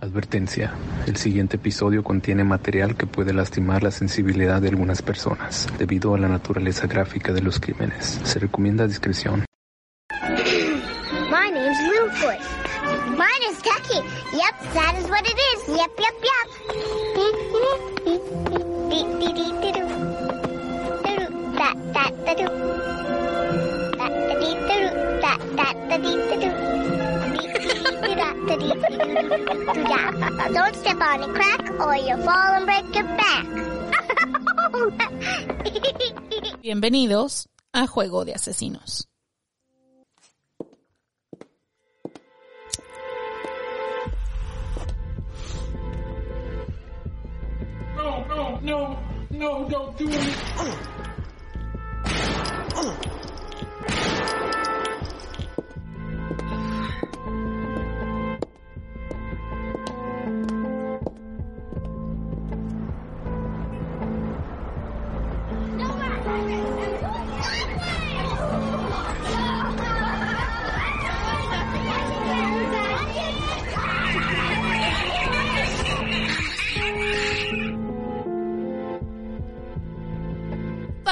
Advertencia. El siguiente episodio contiene material que puede lastimar la sensibilidad de algunas personas debido a la naturaleza gráfica de los crímenes. Se recomienda discreción. My. Mine is. Yep, that is what it is. Yep, yep, yep. Dee-dee-doo-doo-da. Don't step on a crack or you'll fall and break your back. Bienvenidos a Juego de Asesinos. No, no, no, no, don't do it.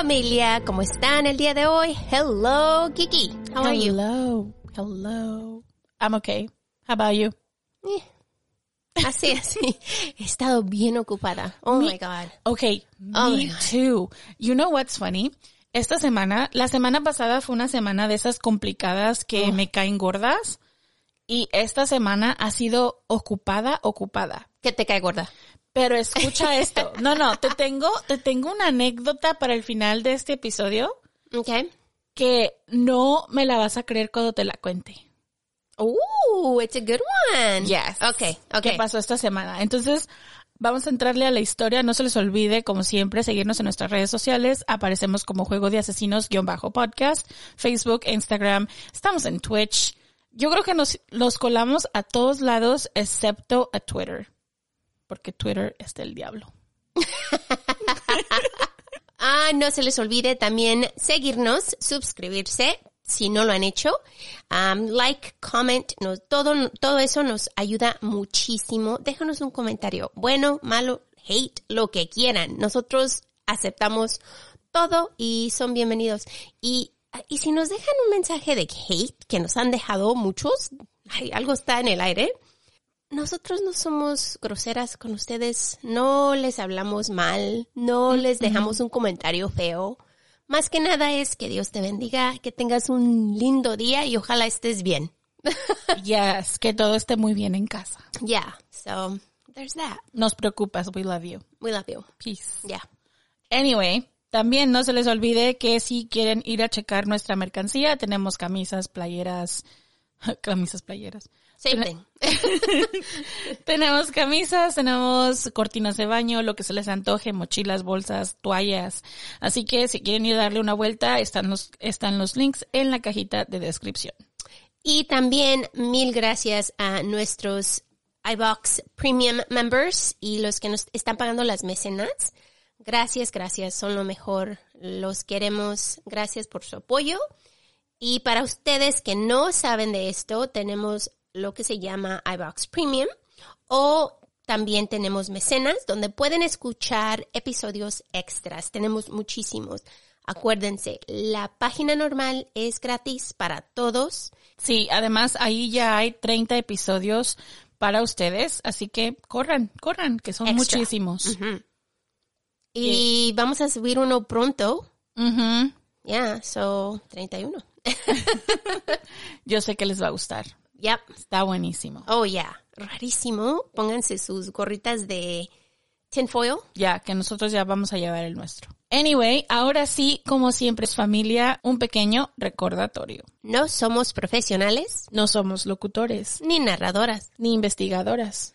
Familia, ¿cómo están el día de hoy? Hello, Kiki. How are you? Hello, hello. I'm okay. How about you? Eh, Así, así. He estado bien ocupada. Oh Me- my God. Okay, Oh me too. You know what's funny? Esta semana, la semana pasada fue una semana de esas complicadas que me caen gordas. Y esta semana ha sido ocupada, ocupada. ¿Qué te cae gorda? Pero escucha esto. No, no, te tengo, te tengo una anécdota para el final de este episodio Okay. que no me la vas a creer cuando te la cuente. Ooh, it's a good one. Yes. Okay, okay. ¿Qué pasó esta semana? Entonces, vamos a entrarle a la historia. No se les olvide, como siempre, seguirnos en nuestras redes sociales. Aparecemos como Juego de Asesinos-podcast, Facebook, Instagram. Estamos en Twitch. Yo creo que nos, los colamos a todos lados, excepto a Twitter. Porque Twitter es del diablo. Ah, no se les olvide también seguirnos, suscribirse si no lo han hecho, um, like, comment, no, todo, todo eso nos ayuda muchísimo. Déjanos un comentario, bueno, malo, hate, lo que quieran. Nosotros aceptamos todo y son bienvenidos. Y, y si nos dejan un mensaje de hate, que nos han dejado muchos, ay, algo está en el aire, nosotros no somos groseras con ustedes, no les hablamos mal, no les dejamos un comentario feo. Más que nada es que Dios te bendiga, que tengas un lindo día y ojalá estés bien. Yes, que todo esté muy bien en casa. Yeah, so there's that. Nos preocupas, we love you. We love you. Peace. Yeah. Anyway, también no se les olvide que si quieren ir a checar nuestra mercancía, tenemos camisas, playeras, camisas, playeras. Same thing. Tenemos camisas, tenemos cortinas de baño, lo que se les antoje, mochilas, bolsas, toallas. Así que si quieren ir a darle una vuelta, están los, están los links en la cajita de descripción. Y también mil gracias a nuestros iBox Premium members y los que nos están pagando las mecenas. Gracias, gracias, son lo mejor. Los queremos. Gracias por su apoyo. Y para ustedes que no saben de esto, tenemos lo que se llama iBox Premium o también tenemos mecenas donde pueden escuchar episodios extras. Tenemos muchísimos. Acuérdense, la página normal es gratis para todos. Sí, además ahí ya hay 30 episodios para ustedes, así que corran, corran, que son Extra. muchísimos. Y vamos a subir uno pronto. Ujú. Yeah, so 31. Yo sé que les va a gustar. Yep. Está buenísimo. Oh, yeah. Rarísimo. Pónganse sus gorritas de tinfoil. Ya, que nosotros ya vamos a llevar el nuestro. Anyway, ahora sí, como siempre es familia, un pequeño recordatorio. No somos profesionales No somos locutores, ni narradoras. ni investigadoras.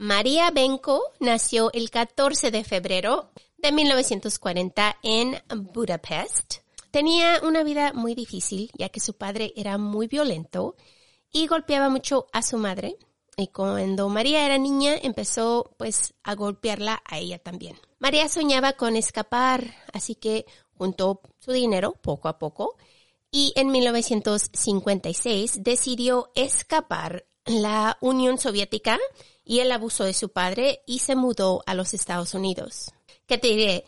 María Benko nació el 14 de febrero de 1940 en Budapest. Tenía una vida muy difícil ya que su padre era muy violento y golpeaba mucho a su madre. Y cuando María era niña empezó pues a golpearla a ella también. María soñaba con escapar, así que juntó su dinero poco a poco y en 1956 decidió escapar la Unión Soviética y el abuso de su padre y se mudó a los Estados Unidos. ¿Qué te diré?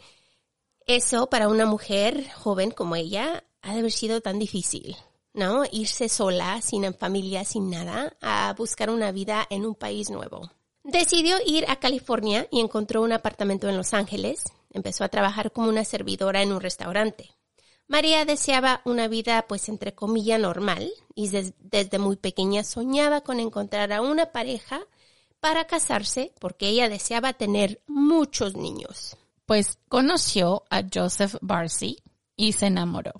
Eso para una mujer joven como ella ha de haber sido tan difícil, ¿no? Irse sola, sin familia, sin nada, a buscar una vida en un país nuevo. Decidió ir a California y encontró un apartamento en Los Ángeles. Empezó a trabajar como una servidora en un restaurante. María deseaba una vida, pues, entre comillas, normal y des- desde muy pequeña soñaba con encontrar a una pareja para casarse porque ella deseaba tener muchos niños. Pues conoció a Joseph Barcy y se enamoró.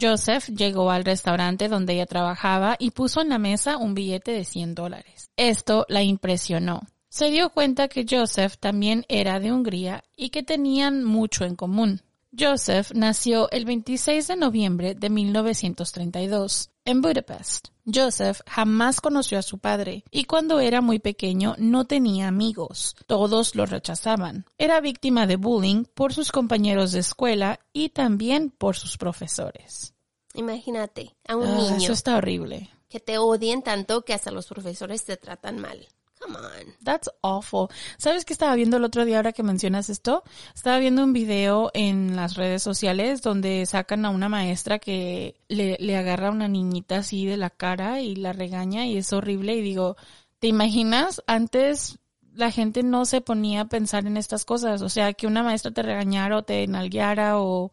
Joseph llegó al restaurante donde ella trabajaba y puso en la mesa un billete de 100 dólares. Esto la impresionó. Se dio cuenta que Joseph también era de Hungría y que tenían mucho en común. Joseph nació el 26 de noviembre de 1932 en Budapest. Joseph jamás conoció a su padre y cuando era muy pequeño no tenía amigos. Todos lo rechazaban. Era víctima de bullying por sus compañeros de escuela y también por sus profesores. Imagínate a un Ah, niño Eso está horrible. que te odien tanto que hasta los profesores te tratan mal. Come on. That's awful. ¿Sabes qué estaba viendo el otro día ahora que mencionas esto? Estaba viendo un video en las redes sociales donde sacan a una maestra que le, le agarra a una niñita así de la cara y la regaña y es horrible y digo, ¿te imaginas? Antes la gente no se ponía a pensar en estas cosas, o sea, que una maestra te regañara o te nalgueara o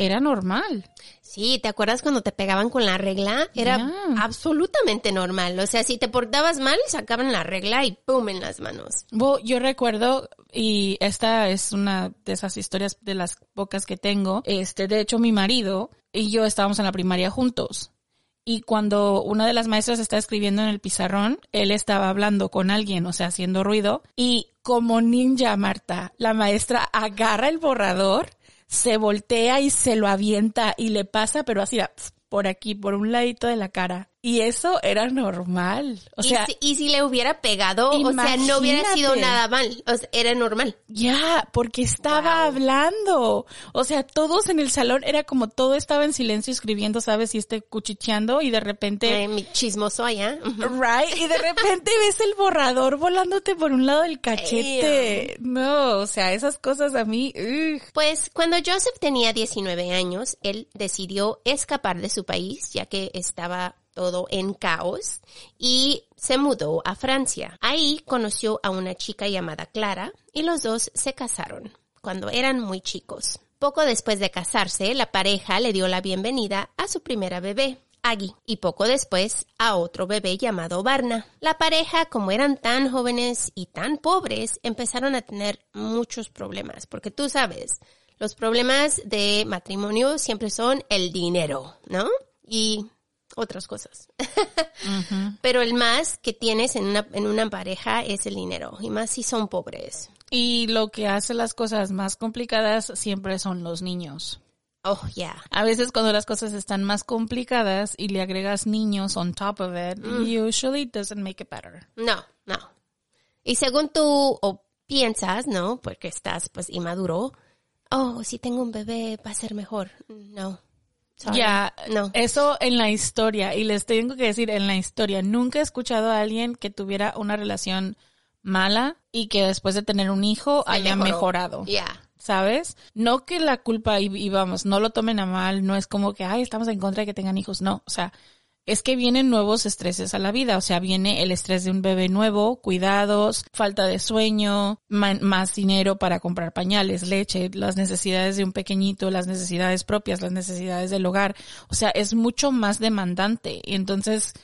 era normal. Sí, ¿te acuerdas cuando te pegaban con la regla? Era absolutamente normal. O sea, si te portabas mal, sacaban la regla y ¡pum! en las manos. Yo recuerdo, y esta es una de esas historias de las pocas que tengo, este, de hecho mi marido y yo estábamos en la primaria juntos. Y cuando una de las maestras está escribiendo en el pizarrón, él estaba hablando con alguien, o sea, haciendo ruido. Y como ninja, Marta, la maestra agarra el borrador, se voltea y se lo avienta y le pasa, pero así, por aquí, por un ladito de la cara. Y eso era normal. O sea, y, si, y si le hubiera pegado, o sea, no hubiera sido nada mal. O sea, era normal. Ya, porque estaba hablando. O sea, todos en el salón era como todo estaba en silencio escribiendo, ¿sabes? Y este cuchicheando y de repente, Eh, mi chismoso allá. Right? Y de repente ves el borrador volándote por un lado del cachete. No, o sea, esas cosas a mí, ugh. Pues cuando Joseph tenía 19 años, él decidió escapar de su país, ya que estaba todo en caos, y se mudó a Francia. Ahí conoció a una chica llamada Clara y los dos se casaron cuando eran muy chicos. Poco después de casarse, la pareja le dio la bienvenida a su primera bebé. Aggie, y poco después a otro bebé llamado Barna. La pareja, como eran tan jóvenes y tan pobres, empezaron a tener muchos problemas, porque tú sabes, los problemas de matrimonio siempre son el dinero, ¿no? Y otras cosas. Pero el más que tienes en una, en una pareja es el dinero, y más si son pobres. Y lo que hace las cosas más complicadas siempre son los niños. Oh, yeah. A veces cuando las cosas están más complicadas y le agregas niños on top of it, usually doesn't make it better. No, no. Y según tu piensas, ¿no? Porque estás pues inmaduro. Oh, si tengo un bebé va a ser mejor. No. Ya, No. eso en la historia, y les tengo que decir, en la historia, nunca he escuchado a alguien que tuviera una relación mala y que después de tener un hijo Se haya mejoró. mejorado. Ya. ¿Sabes? No que la culpa, y, y vamos, no lo tomen a mal, no es como que, ay, estamos en contra de que tengan hijos, no, o sea, es que vienen nuevos estreses a la vida, o sea, viene el estrés de un bebé nuevo, cuidados, falta de sueño, más dinero para comprar pañales, leche, las necesidades de un pequeñito, las necesidades propias, las necesidades del hogar, o sea, es mucho más demandante. Entonces,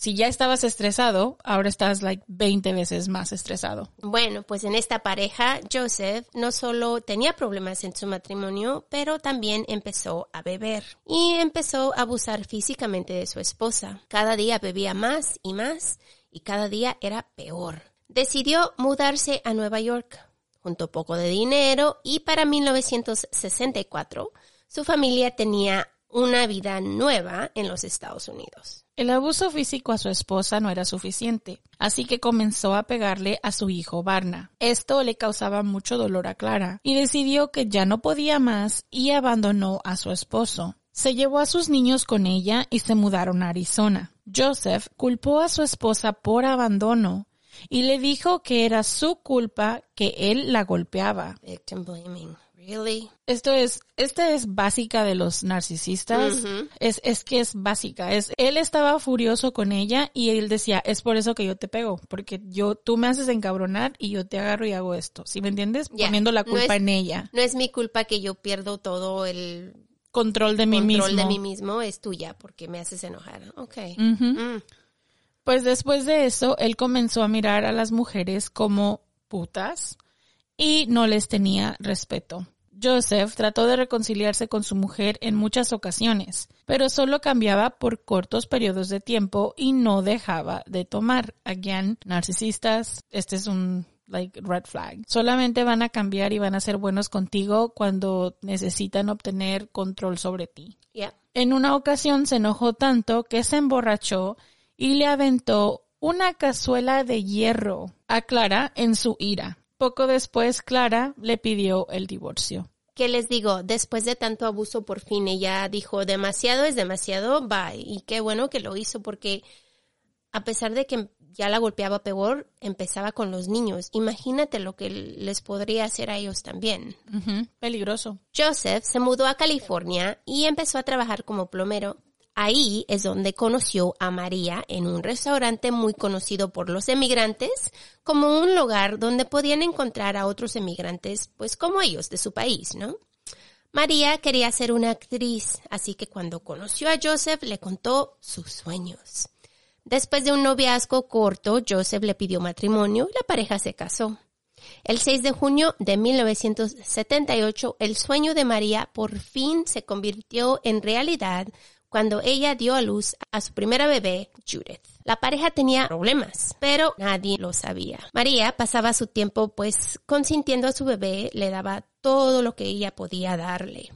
si ya estabas estresado, ahora estás like 20 veces más estresado. Bueno, pues en esta pareja, Joseph no solo tenía problemas en su matrimonio, pero también empezó a beber y empezó a abusar físicamente de su esposa. Cada día bebía más y más y cada día era peor. Decidió mudarse a Nueva York, juntó poco de dinero y para 1964 su familia tenía una vida nueva en los Estados Unidos. El abuso físico a su esposa no era suficiente, así que comenzó a pegarle a su hijo Barna. Esto le causaba mucho dolor a Clara y decidió que ya no podía más y abandonó a su esposo. Se llevó a sus niños con ella y se mudaron a Arizona. Joseph culpó a su esposa por abandono y le dijo que era su culpa que él la golpeaba. Really? Esto es, esta es básica de los narcisistas. Es, es que es básica. Es, él estaba furioso con ella y él decía, es por eso que yo te pego, porque yo, tú me haces encabronar y yo te agarro y hago esto. ¿Sí me entiendes? Poniendo la No culpa es- en ella. No es mi culpa que yo pierdo todo el Control de mí control mismo. de mí mismo, es tuya porque me haces enojar. Ok. Mm. Pues después de eso, él comenzó a mirar a las mujeres como putas y no les tenía respeto. Joseph trató de reconciliarse con su mujer en muchas ocasiones, pero solo cambiaba por cortos periodos de tiempo y no dejaba de tomar. Again, narcisistas, este es un like red flag. Solamente van a cambiar y van a ser buenos contigo cuando necesitan obtener control sobre ti. Yeah. En una ocasión se enojó tanto que se emborrachó y le aventó una cazuela de hierro a Clara en su ira. Poco después Clara le pidió el divorcio. ¿Qué les digo? Después de tanto abuso, por fin ella dijo, demasiado es demasiado, bye. Y qué bueno que lo hizo porque a pesar de que ya la golpeaba peor, empezaba con los niños. Imagínate lo que les podría hacer a ellos también. Peligroso. Joseph se mudó a California y empezó a trabajar como plomero. Ahí es donde conoció a María en un restaurante muy conocido por los emigrantes como un lugar donde podían encontrar a otros emigrantes, pues como ellos de su país, ¿no? María quería ser una actriz, así que cuando conoció a Joseph le contó sus sueños. Después de un noviazgo corto, Joseph le pidió matrimonio y la pareja se casó. El 6 de junio de 1978, el sueño de María por fin se convirtió en realidad cuando ella dio a luz a su primera bebé, Judith. La pareja tenía problemas, pero nadie lo sabía. María pasaba su tiempo pues consintiendo a su bebé, le daba todo lo que ella podía darle.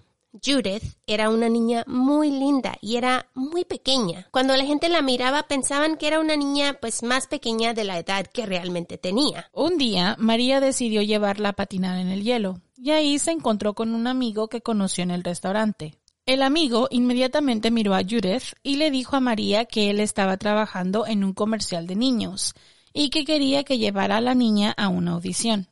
Judith era una niña muy linda y era muy pequeña. Cuando la gente la miraba pensaban que era una niña pues más pequeña de la edad que realmente tenía. Un día, María decidió llevarla a patinar en el hielo, y ahí se encontró con un amigo que conoció en el restaurante. El amigo inmediatamente miró a Judith y le dijo a María que él estaba trabajando en un comercial de niños y que quería que llevara a la niña a una audición.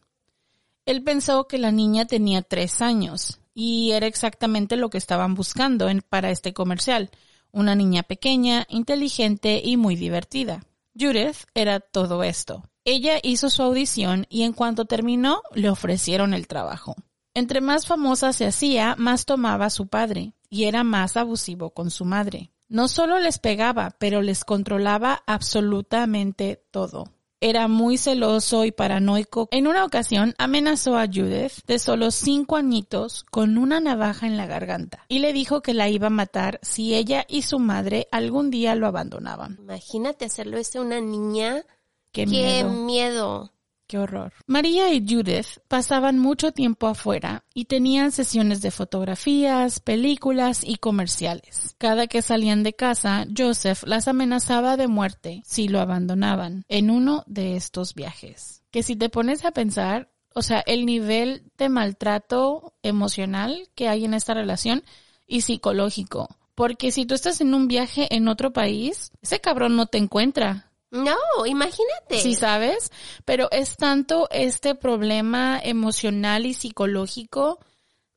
Él pensó que la niña tenía tres años y era exactamente lo que estaban buscando para este comercial. Una niña pequeña, inteligente y muy divertida. Judith era todo esto. Ella hizo su audición y en cuanto terminó le ofrecieron el trabajo. Entre más famosa se hacía, más tomaba su padre y era más abusivo con su madre. No solo les pegaba, pero les controlaba absolutamente todo. Era muy celoso y paranoico. En una ocasión amenazó a Judith de solo cinco añitos con una navaja en la garganta y le dijo que la iba a matar si ella y su madre algún día lo abandonaban. Imagínate hacerlo esto a una niña. Qué, Qué miedo. miedo. Qué horror. María y Judith pasaban mucho tiempo afuera y tenían sesiones de fotografías, películas y comerciales. Cada que salían de casa, Joseph las amenazaba de muerte si lo abandonaban en uno de estos viajes. que si te pones a pensar, o sea, el nivel de maltrato emocional que hay en esta relación y psicológico. Porque si tú estás en un viaje en otro país, ese cabrón no te encuentra. No, imagínate. Sí, sabes, pero es tanto este problema emocional y psicológico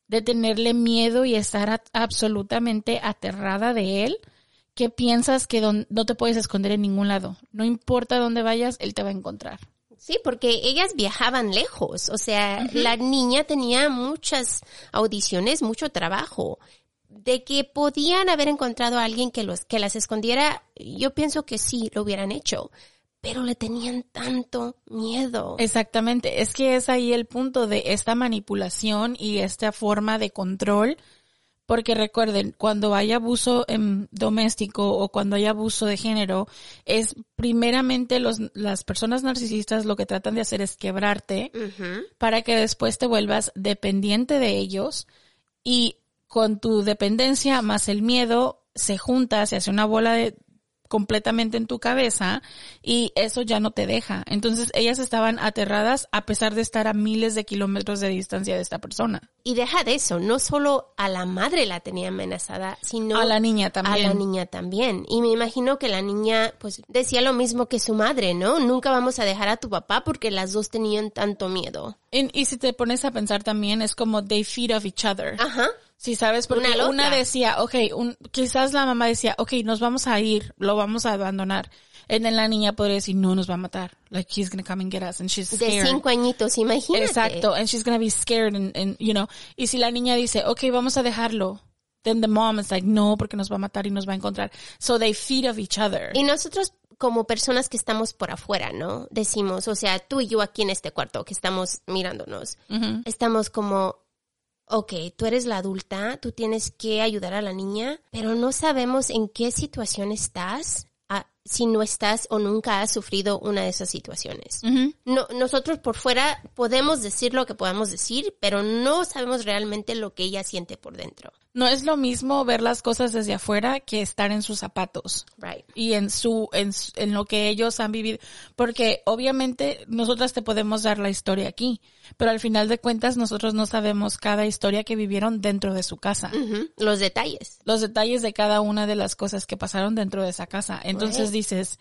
de tenerle miedo y estar a- absolutamente aterrada de él que piensas que don- no te puedes esconder en ningún lado. No importa dónde vayas, él te va a encontrar. Sí, porque ellas viajaban lejos, o sea, la niña tenía muchas audiciones, mucho trabajo. De que podían haber encontrado a alguien que los que las escondiera, yo pienso que sí lo hubieran hecho, pero le tenían tanto miedo. Exactamente, es que es ahí el punto de esta manipulación y esta forma de control, porque recuerden, cuando hay abuso em, doméstico o cuando hay abuso de género, es primeramente los, las personas narcisistas lo que tratan de hacer es quebrarte para que después te vuelvas dependiente de ellos y con tu dependencia más el miedo se junta, se hace una bola de completamente en tu cabeza y eso ya no te deja. Entonces ellas estaban aterradas a pesar de estar a miles de kilómetros de distancia de esta persona. Y deja de eso, no solo a la madre la tenía amenazada, sino A la niña a también. la niña también. Y me imagino que la niña, pues, decía lo mismo que su madre, ¿no? Nunca vamos a dejar a tu papá porque las dos tenían tanto miedo. Y, y si te pones a pensar también es como they feed off each other. Ajá. Sí, sabes, porque Una una, decía, ok, un, quizás la mamá decía, ok, nos vamos a ir, lo vamos a abandonar. Y then la niña podría decir, no, nos va a matar. Like, he's gonna come and get us, and she's De scared. cinco añitos, imagínate. Exacto, and she's gonna be scared, and, and, you know. Y si la niña dice, ok, vamos a dejarlo, then the mom is like, no, porque nos va a matar y nos va a encontrar. So they feed off each other. Y nosotros como personas que estamos por afuera, ¿no? Decimos, o sea, tú y yo aquí en este cuarto que estamos mirándonos, estamos como, ok, tú eres la adulta, tú tienes que ayudar a la niña, pero no sabemos en qué situación estás, ah, si no estás o nunca has sufrido una de esas situaciones. No, nosotros por fuera podemos decir lo que podamos decir, pero no sabemos realmente lo que ella siente por dentro. No es lo mismo ver las cosas desde afuera que estar en sus zapatos. Right. y en su, en, en lo que ellos han vivido. Porque obviamente nosotras te podemos dar la historia aquí, pero al final de cuentas nosotros no sabemos cada historia que vivieron dentro de su casa. Los detalles. Los detalles de cada una de las cosas que pasaron dentro de esa casa. Entonces Right. Dices,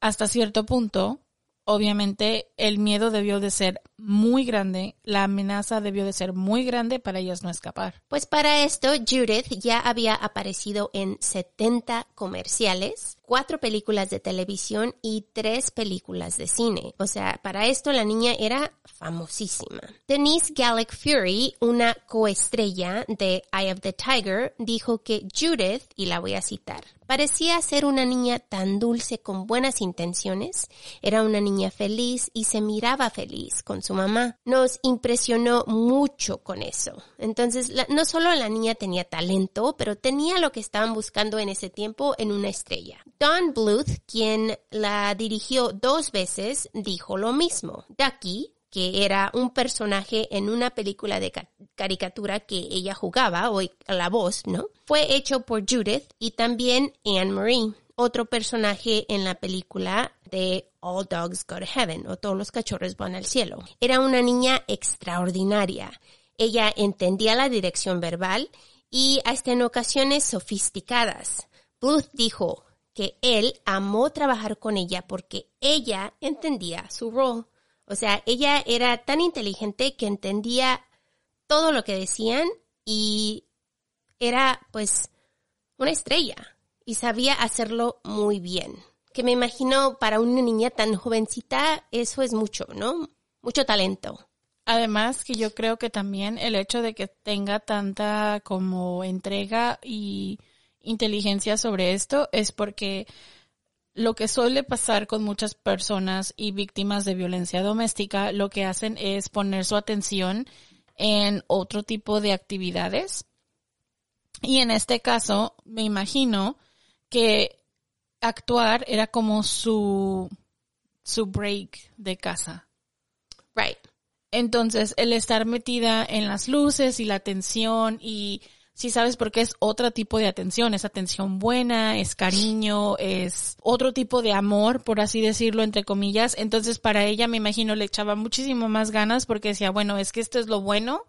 hasta cierto punto, obviamente el miedo debió de ser muy grande, la amenaza debió de ser muy grande para ellas no escapar. Pues para esto, Judith ya había aparecido en 70 comerciales, cuatro películas de televisión y tres películas de cine. O sea, para esto la niña era famosísima. Denise Gallic Fury, una coestrella de Eye of the Tiger, dijo que Judith, y la voy a citar, parecía ser una niña tan dulce con buenas intenciones, era una niña feliz y se miraba feliz con su mamá. Nos impresionó mucho con eso. Entonces, no solo la niña tenía talento, pero tenía lo que estaban buscando en ese tiempo en una estrella. Don Bluth, quien la dirigió dos veces, dijo lo mismo. Ducky, que era un personaje en una película de ca- caricatura que ella jugaba, o la voz, ¿no? Fue hecho por Judith y también Anne Marie, otro personaje en la película de All Dogs Go to Heaven, o Todos los cachorros van al cielo. Era una niña extraordinaria. Ella entendía la dirección verbal y hasta en ocasiones sofisticadas. Bluth dijo que él amó trabajar con ella porque ella entendía su rol. O sea, ella era tan inteligente que entendía todo lo que decían y era pues una estrella y sabía hacerlo muy bien. Que me imagino para una niña tan jovencita eso es mucho, ¿no? Mucho talento. Además que yo creo que también el hecho de que tenga tanta como entrega y inteligencia sobre esto es porque lo que suele pasar con muchas personas y víctimas de violencia doméstica, lo que hacen es poner su atención en otro tipo de actividades. Y en este caso, me imagino que actuar era como su, su break de casa. Right. Entonces, el estar metida en las luces y la tensión y Sí, sabes, porque es otro tipo de atención, es atención buena, es cariño, es otro tipo de amor, por así decirlo, entre comillas. Entonces, para ella, me imagino, le echaba muchísimo más ganas porque decía, bueno, es que esto es lo bueno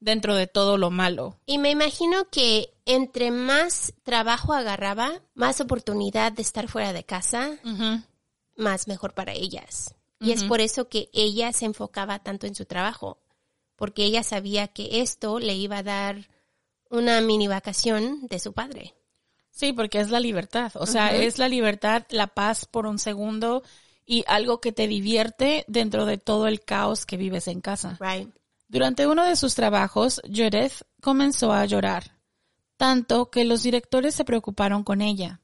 dentro de todo lo malo. Y me imagino que entre más trabajo agarraba, más oportunidad de estar fuera de casa, más mejor para ellas. Y es por eso que ella se enfocaba tanto en su trabajo, porque ella sabía que esto le iba a dar una mini vacación de su padre. Sí, porque es la libertad. O sea, es la libertad, la paz por un segundo y algo que te divierte dentro de todo el caos que vives en casa. Right. Durante uno de sus trabajos, Judith comenzó a llorar, tanto que los directores se preocuparon con ella.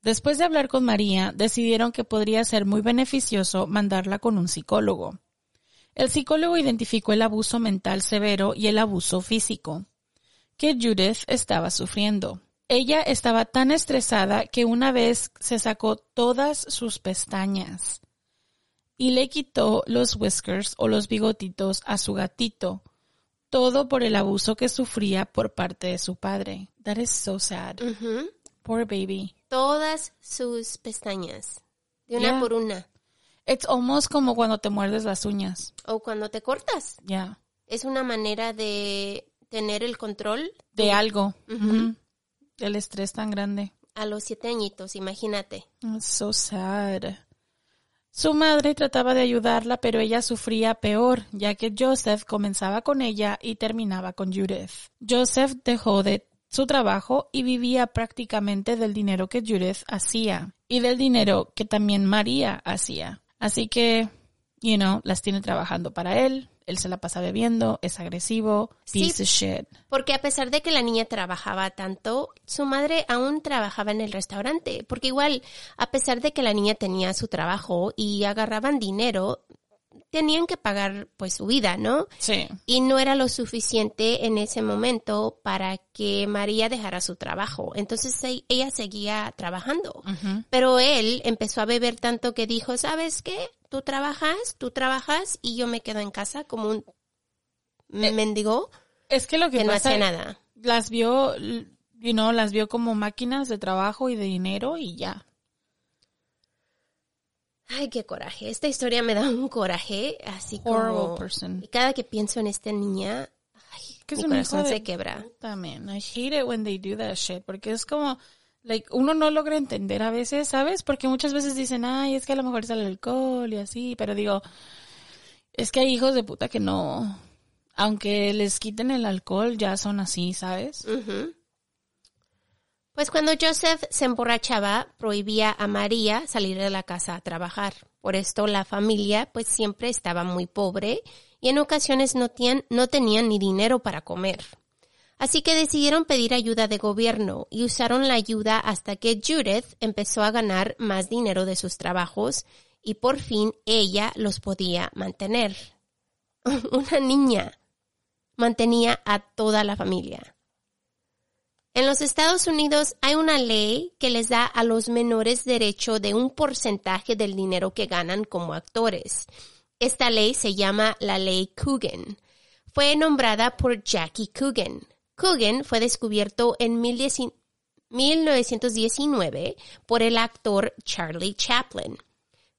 Después de hablar con María, decidieron que podría ser muy beneficioso mandarla con un psicólogo. El psicólogo identificó el abuso mental severo y el abuso físico que Judith estaba sufriendo. Ella estaba tan estresada que una vez se sacó todas sus pestañas y le quitó los whiskers o los bigotitos a su gatito. Todo por el abuso que sufría por parte de su padre. That is so sad. Poor baby. Todas sus pestañas. De una Yeah. por una. It's almost como cuando te muerdes las uñas. O cuando te cortas. Yeah. Es una manera de tener el control De algo. El estrés tan grande. a los siete añitos, imagínate. It's so sad. Su madre trataba de ayudarla, pero ella sufría peor, ya que Joseph comenzaba con ella y terminaba con Judith. Joseph dejó de su trabajo y vivía prácticamente del dinero que Judith hacía y del dinero que también María hacía. Así que, you know, las tiene trabajando para él. Él se la pasa bebiendo, es agresivo, Sí. piece of shit. Porque a pesar de que la niña trabajaba tanto, su madre aún trabajaba en el restaurante. Porque igual, a pesar de que la niña tenía su trabajo y agarraban dinero, tenían que pagar pues su vida, ¿no? Sí. Y no era lo suficiente en ese momento para que María dejara su trabajo. Entonces ella seguía trabajando. Pero él empezó a beber tanto que dijo, ¿sabes qué? Tú trabajas, tú trabajas y yo me quedo en casa como un mendigo Es que lo que, que no hacía nada. las vio, you know, las vio como máquinas de trabajo y de dinero y ya. Ay, qué coraje. Esta historia me da un coraje, así Horrible como... person. Y cada que pienso en esta niña, ay, Que mi corazón de se quebra. man. I hate it when they do that shit. Porque es como, like, uno no logra entender a veces, ¿sabes? Porque muchas veces dicen, ay, es que a lo mejor es el alcohol y así. Pero digo, es que hay hijos de puta que no, aunque les quiten el alcohol, ya son así, ¿sabes? Pues cuando Joseph se emborrachaba, prohibía a María salir de la casa a trabajar. Por esto la familia pues siempre estaba muy pobre y en ocasiones no, tenían ni dinero para comer. Así que decidieron pedir ayuda de gobierno y usaron la ayuda hasta que Judith empezó a ganar más dinero de sus trabajos y por fin ella los podía mantener. Una niña mantenía a toda la familia. En los Estados Unidos hay una ley que les da a los menores derecho de un porcentaje del dinero que ganan como actores. Esta ley se llama la ley Coogan. Fue nombrada por Jackie Coogan. Coogan fue descubierto en 19 1919 por el actor Charlie Chaplin.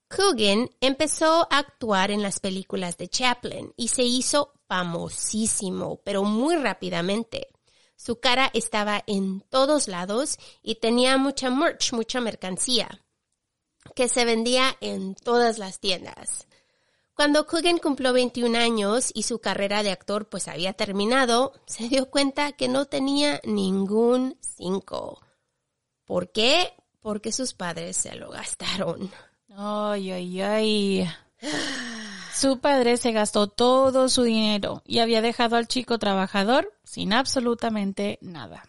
Coogan empezó a actuar en las películas de Chaplin y se hizo famosísimo, pero muy rápidamente. Su cara estaba en todos lados y tenía mucha merch, mucha mercancía, que se vendía en todas las tiendas. Cuando Coogan cumplió 21 años y su carrera de actor pues había terminado, se dio cuenta que no tenía ningún cinco. ¿Por qué? Porque sus padres se lo gastaron. Ay, ay, ay. Su padre se gastó todo su dinero y había dejado al chico trabajador sin absolutamente nada.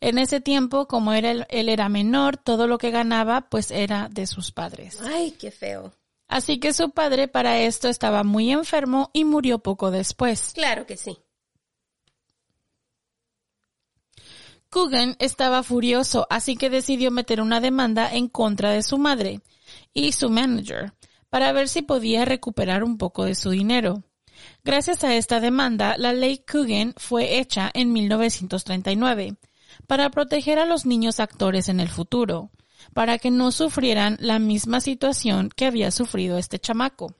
En ese tiempo, como era él, él era menor, todo lo que ganaba pues era de sus padres. Ay, qué feo. Así que su padre para esto estaba muy enfermo y murió poco después. Claro que sí. Coogan estaba furioso, así que decidió meter una demanda en contra de su madre y su manager para ver si podía recuperar un poco de su dinero. Gracias a esta demanda, la ley Coogan fue hecha en 1939 para proteger a los niños actores en el futuro, para que no sufrieran la misma situación que había sufrido este chamaco.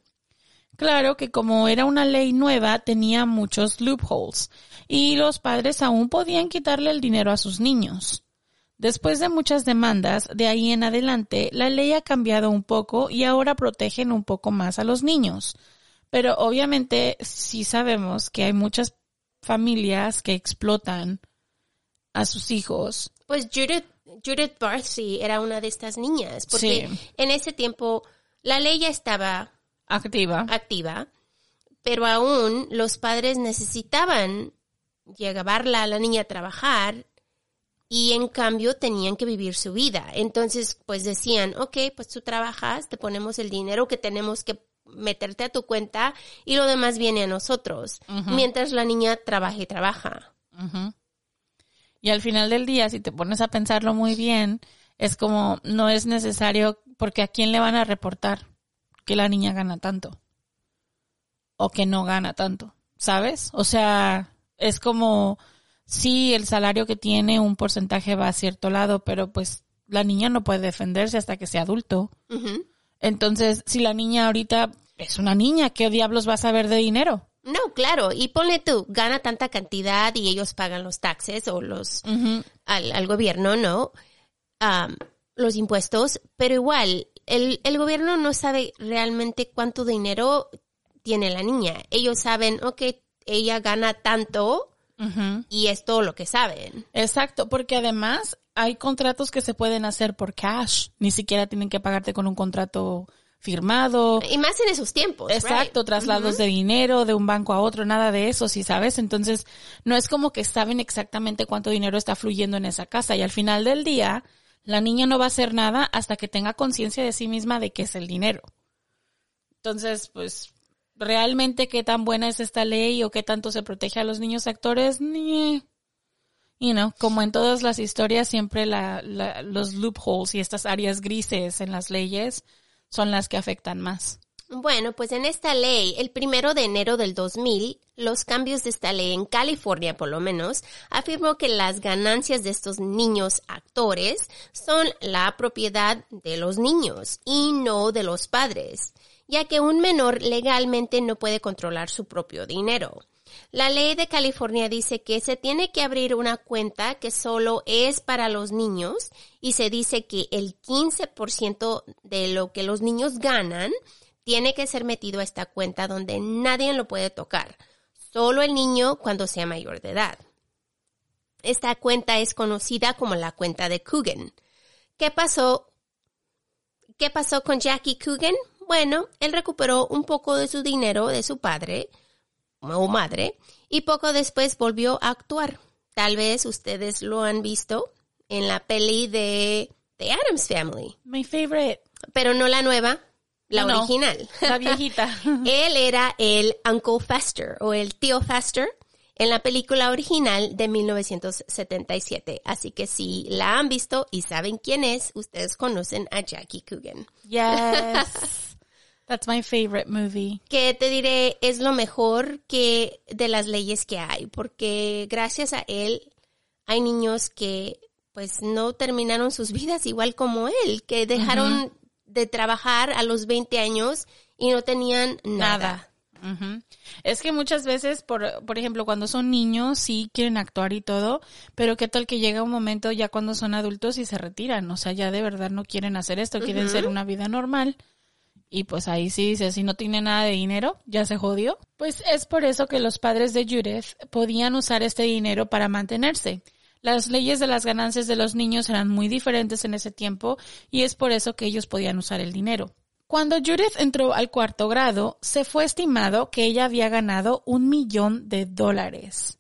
Claro que como era una ley nueva tenía muchos loopholes y los padres aún podían quitarle el dinero a sus niños. Después de muchas demandas, de ahí en adelante, la ley ha cambiado un poco y ahora protegen un poco más a los niños. Pero obviamente sí sabemos que hay muchas familias que explotan a sus hijos. Pues Judith, Judith Barcy era una de estas niñas, porque Sí. en ese tiempo la ley ya estaba Activa. activa, pero aún los padres necesitaban llevarla a la niña a trabajar y en cambio tenían que vivir su vida. Entonces, pues decían, ok, pues tú trabajas, te ponemos el dinero que tenemos que meterte a tu cuenta y lo demás viene a nosotros, mientras la niña trabaja y trabaja. Y al final del día, si te pones a pensarlo muy bien, es como no es necesario, porque a quién le van a reportar que la niña gana tanto o que no gana tanto, ¿sabes? O sea, es como sí, el salario que tiene un porcentaje va a cierto lado, pero pues la niña no puede defenderse hasta que sea adulto. Entonces, si la niña ahorita es una niña, ¿qué diablos va a saber de dinero? No, claro, y ponle tú, gana tanta cantidad y ellos pagan los taxes o los al, al gobierno, ¿no? Los impuestos, pero igual, el, el gobierno no sabe realmente cuánto dinero tiene la niña. Ellos saben, ok, ella gana tanto Y es todo lo que saben. Exacto, porque además hay contratos que se pueden hacer por cash, ni siquiera tienen que pagarte con un contrato firmado. Y más en esos tiempos. Exacto, right? traslados de dinero de un banco a otro, nada de eso, si sabes. Entonces, no es como que saben exactamente cuánto dinero está fluyendo en esa casa y al final del día, la niña no va a hacer nada hasta que tenga conciencia de sí misma de qué es el dinero. Entonces, pues, realmente qué tan buena es esta ley o qué tanto se protege a los niños actores, ni, you know, como en todas las historias, siempre la, la- los loopholes y estas áreas grises en las leyes son las que afectan más. Bueno, pues en esta ley, el primero de enero del 2000, los cambios de esta ley en California, por lo menos, afirmó que las ganancias de estos niños actores son la propiedad de los niños y no de los padres, ya que un menor legalmente no puede controlar su propio dinero. La ley de California dice que se tiene que abrir una cuenta que solo es para los niños y se dice que el 15% de lo que los niños ganan tiene que ser metido a esta cuenta donde nadie lo puede tocar, solo el niño cuando sea mayor de edad. Esta cuenta es conocida como la cuenta de Coogan. ¿Qué pasó? ¿Qué pasó con Jackie Coogan? Bueno, él recuperó un poco de su dinero de su padre o madre y poco después volvió a actuar. Tal vez ustedes lo han visto en la peli de The Adams Family, My favorite. pero no la nueva, la No, original. La viejita. Él era el Uncle Fester o el tío Fester en la película original de 1977. Así que si la han visto y saben quién es, ustedes conocen a Jackie Coogan. yes. That's my favorite movie. Que te diré, es lo mejor que de las leyes que hay, porque gracias a él hay niños que pues no terminaron sus vidas igual como él, que dejaron de trabajar a los 20 años y no tenían nada. Es que muchas veces, por, por ejemplo, cuando son niños, sí quieren actuar y todo, pero qué tal que llega un momento ya cuando son adultos y se retiran, o sea, ya de verdad no quieren hacer esto, quieren ser una vida normal. Y pues ahí sí dice, si no tiene nada de dinero, ya se jodió. Pues es por eso que los padres de Judith podían usar este dinero para mantenerse. Las leyes de las ganancias de los niños eran muy diferentes en ese tiempo y es por eso que ellos podían usar el dinero. Cuando Judith entró al cuarto grado, se fue estimado que ella había ganado un millón de dólares.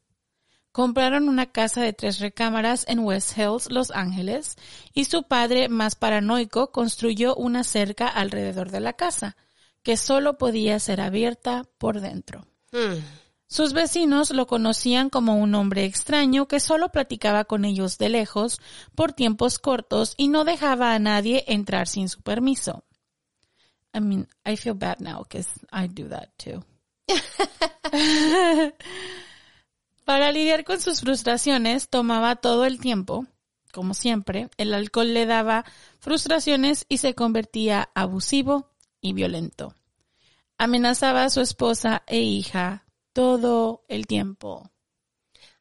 Compraron una casa de tres recámaras en West Hills, Los Ángeles, y su padre, más paranoico, construyó una cerca alrededor de la casa, que solo podía ser abierta por dentro. Hmm. Sus vecinos lo conocían como un hombre extraño que solo platicaba con ellos de lejos por tiempos cortos y no dejaba a nadie entrar sin su permiso. I mean, I feel bad now because I do that too. Para lidiar con sus frustraciones, tomaba todo el tiempo, como siempre. El alcohol le daba frustraciones y se convertía abusivo y violento. Amenazaba a su esposa e hija todo el tiempo.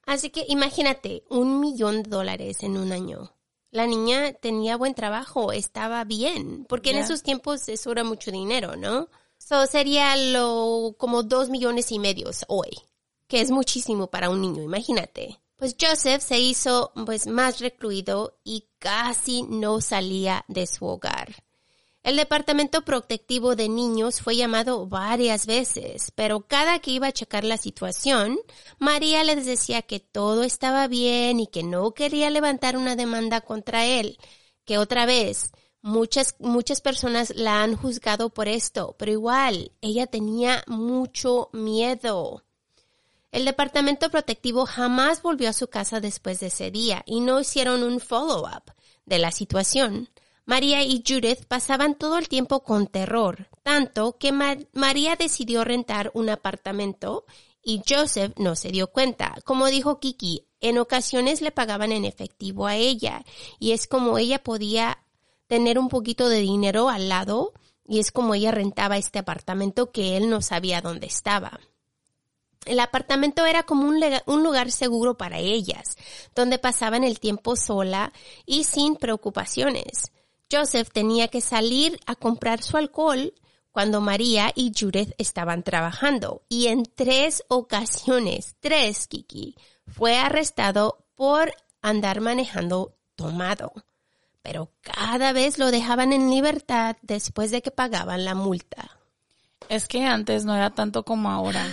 Así que imagínate, un millón de dólares en un año. La niña tenía buen trabajo, estaba bien, porque en esos tiempos eso era mucho dinero, ¿no? So sería lo como dos millones y medio hoy, que es muchísimo para un niño, imagínate. Pues Joseph se hizo pues más recluido y casi no salía de su hogar. El Departamento Protectivo de Niños fue llamado varias veces, pero cada que iba a checar la situación, María les decía que todo estaba bien y que no quería levantar una demanda contra él, que otra vez muchas muchas personas la han juzgado por esto, pero igual ella tenía mucho miedo. El Departamento Protectivo jamás volvió a su casa después de ese día y no hicieron un follow-up de la situación. María y Judith pasaban todo el tiempo con terror, tanto que Ma- María decidió rentar un apartamento y Joseph no se dio cuenta. Como dijo Kiki, en ocasiones le pagaban en efectivo a ella y es como ella podía tener un poquito de dinero al lado y es como ella rentaba este apartamento que él no sabía dónde estaba. El apartamento era como un, lugar seguro para ellas, donde pasaban el tiempo sola y sin preocupaciones. Joseph tenía que salir a comprar su alcohol cuando María y Judith estaban trabajando y en tres ocasiones, tres Kiki, fue arrestado por andar manejando tomado. Pero cada vez lo dejaban en libertad después de que pagaban la multa. Es que antes no era tanto como ahora.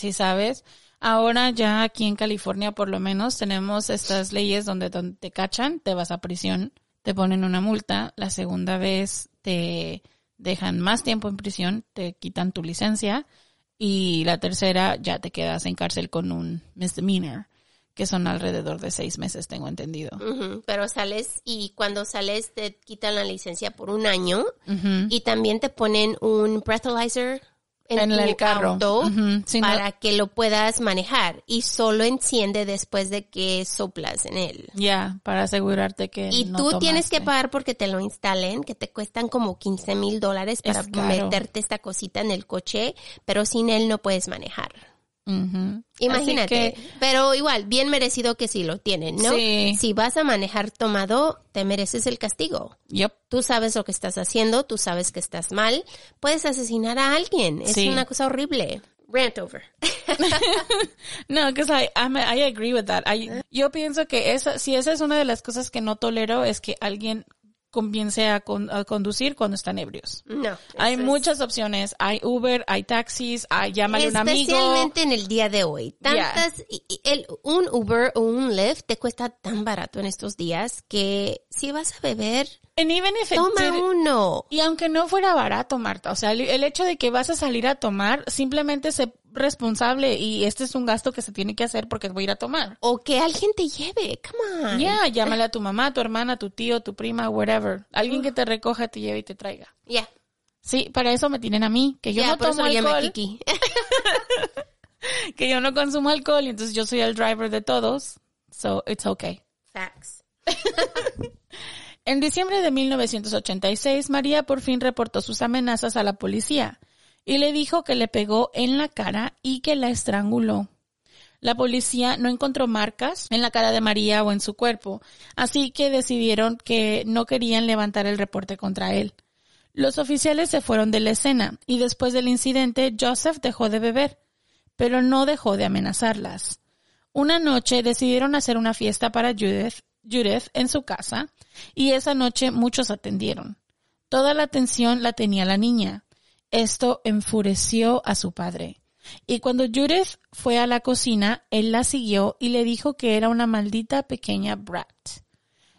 ¿Sí sabes? Ahora ya aquí en California por lo menos tenemos estas leyes donde, donde te cachan, te vas a prisión, te ponen una multa, la segunda vez te dejan más tiempo en prisión, te quitan tu licencia y la tercera ya te quedas en cárcel con un misdemeanor, que son alrededor de seis meses, tengo entendido. Pero sales y cuando sales te quitan la licencia por un año y también te ponen un breathalyzer en, En tu el carro. auto Ujú, sí, no- para que lo puedas manejar y solo enciende después de que soplas en él. Ya, para asegurarte que Y no tú tienes que pagar porque te lo instalen, que te cuestan como 15 mil dólares para meterte esta cosita en el coche, pero sin él no puedes manejar. Imagínate. Que- Pero igual, bien merecido que sí lo tienen, ¿no? Sí. Si vas a manejar tomado, te mereces el castigo. Yep. Tú sabes lo que estás haciendo, tú sabes que estás mal, puedes asesinar a alguien. Es Sí. una cosa horrible. Rant over. No, because I, I'm- I agree with that. I- yo pienso que esa, si esa es una de las cosas que no tolero es que alguien comience a, con- a conducir cuando están ebrios. No. Hay es- muchas opciones. Hay Uber, hay taxis, hay llámale a un amigo. Especialmente en el día de hoy. Tantas, y- y el, un Uber o un Lyft te cuesta tan barato en estos días que si vas a beber, And even if it toma did- uno. y aunque no fuera barato, Marta, o sea, el, el hecho de que vas a salir a tomar, simplemente sé responsable y este es un gasto que se tiene que hacer porque voy a ir a tomar. O que alguien te lleve. Come on. Ya, llámale a tu mamá, tu hermana, tu tío, tu prima, whatever. Alguien que te recoja, te lleve y te traiga. Ya. Sí, para eso me tienen a mí, que yo no por tomo eso alcohol, Kiki. que yo no consumo alcohol y entonces yo soy el driver de todos. So, it's okay. Facts. En diciembre de 1986, María por fin reportó sus amenazas a la policía y le dijo que le pegó en la cara y que la estranguló. La policía no encontró marcas en la cara de María o en su cuerpo, así que decidieron que no querían levantar el reporte contra él. Los oficiales se fueron de la escena y después del incidente Joseph dejó de beber, pero no dejó de amenazarlas. Una noche decidieron hacer una fiesta para Judith, Judith en su casa y esa noche muchos atendieron. Toda la atención la tenía la niña. Esto enfureció a su padre. Y cuando Judith fue a la cocina, él la siguió y le dijo que era una maldita pequeña brat.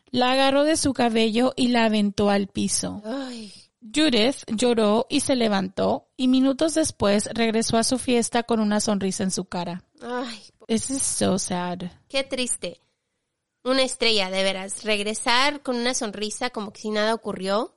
La agarró de su cabello y la aventó al piso. Ay. Judith lloró y se levantó y minutos después regresó a su fiesta con una sonrisa en su cara. Ay. This is so sad. Qué triste. Una estrella, de veras. Regresar con una sonrisa como que si nada ocurrió.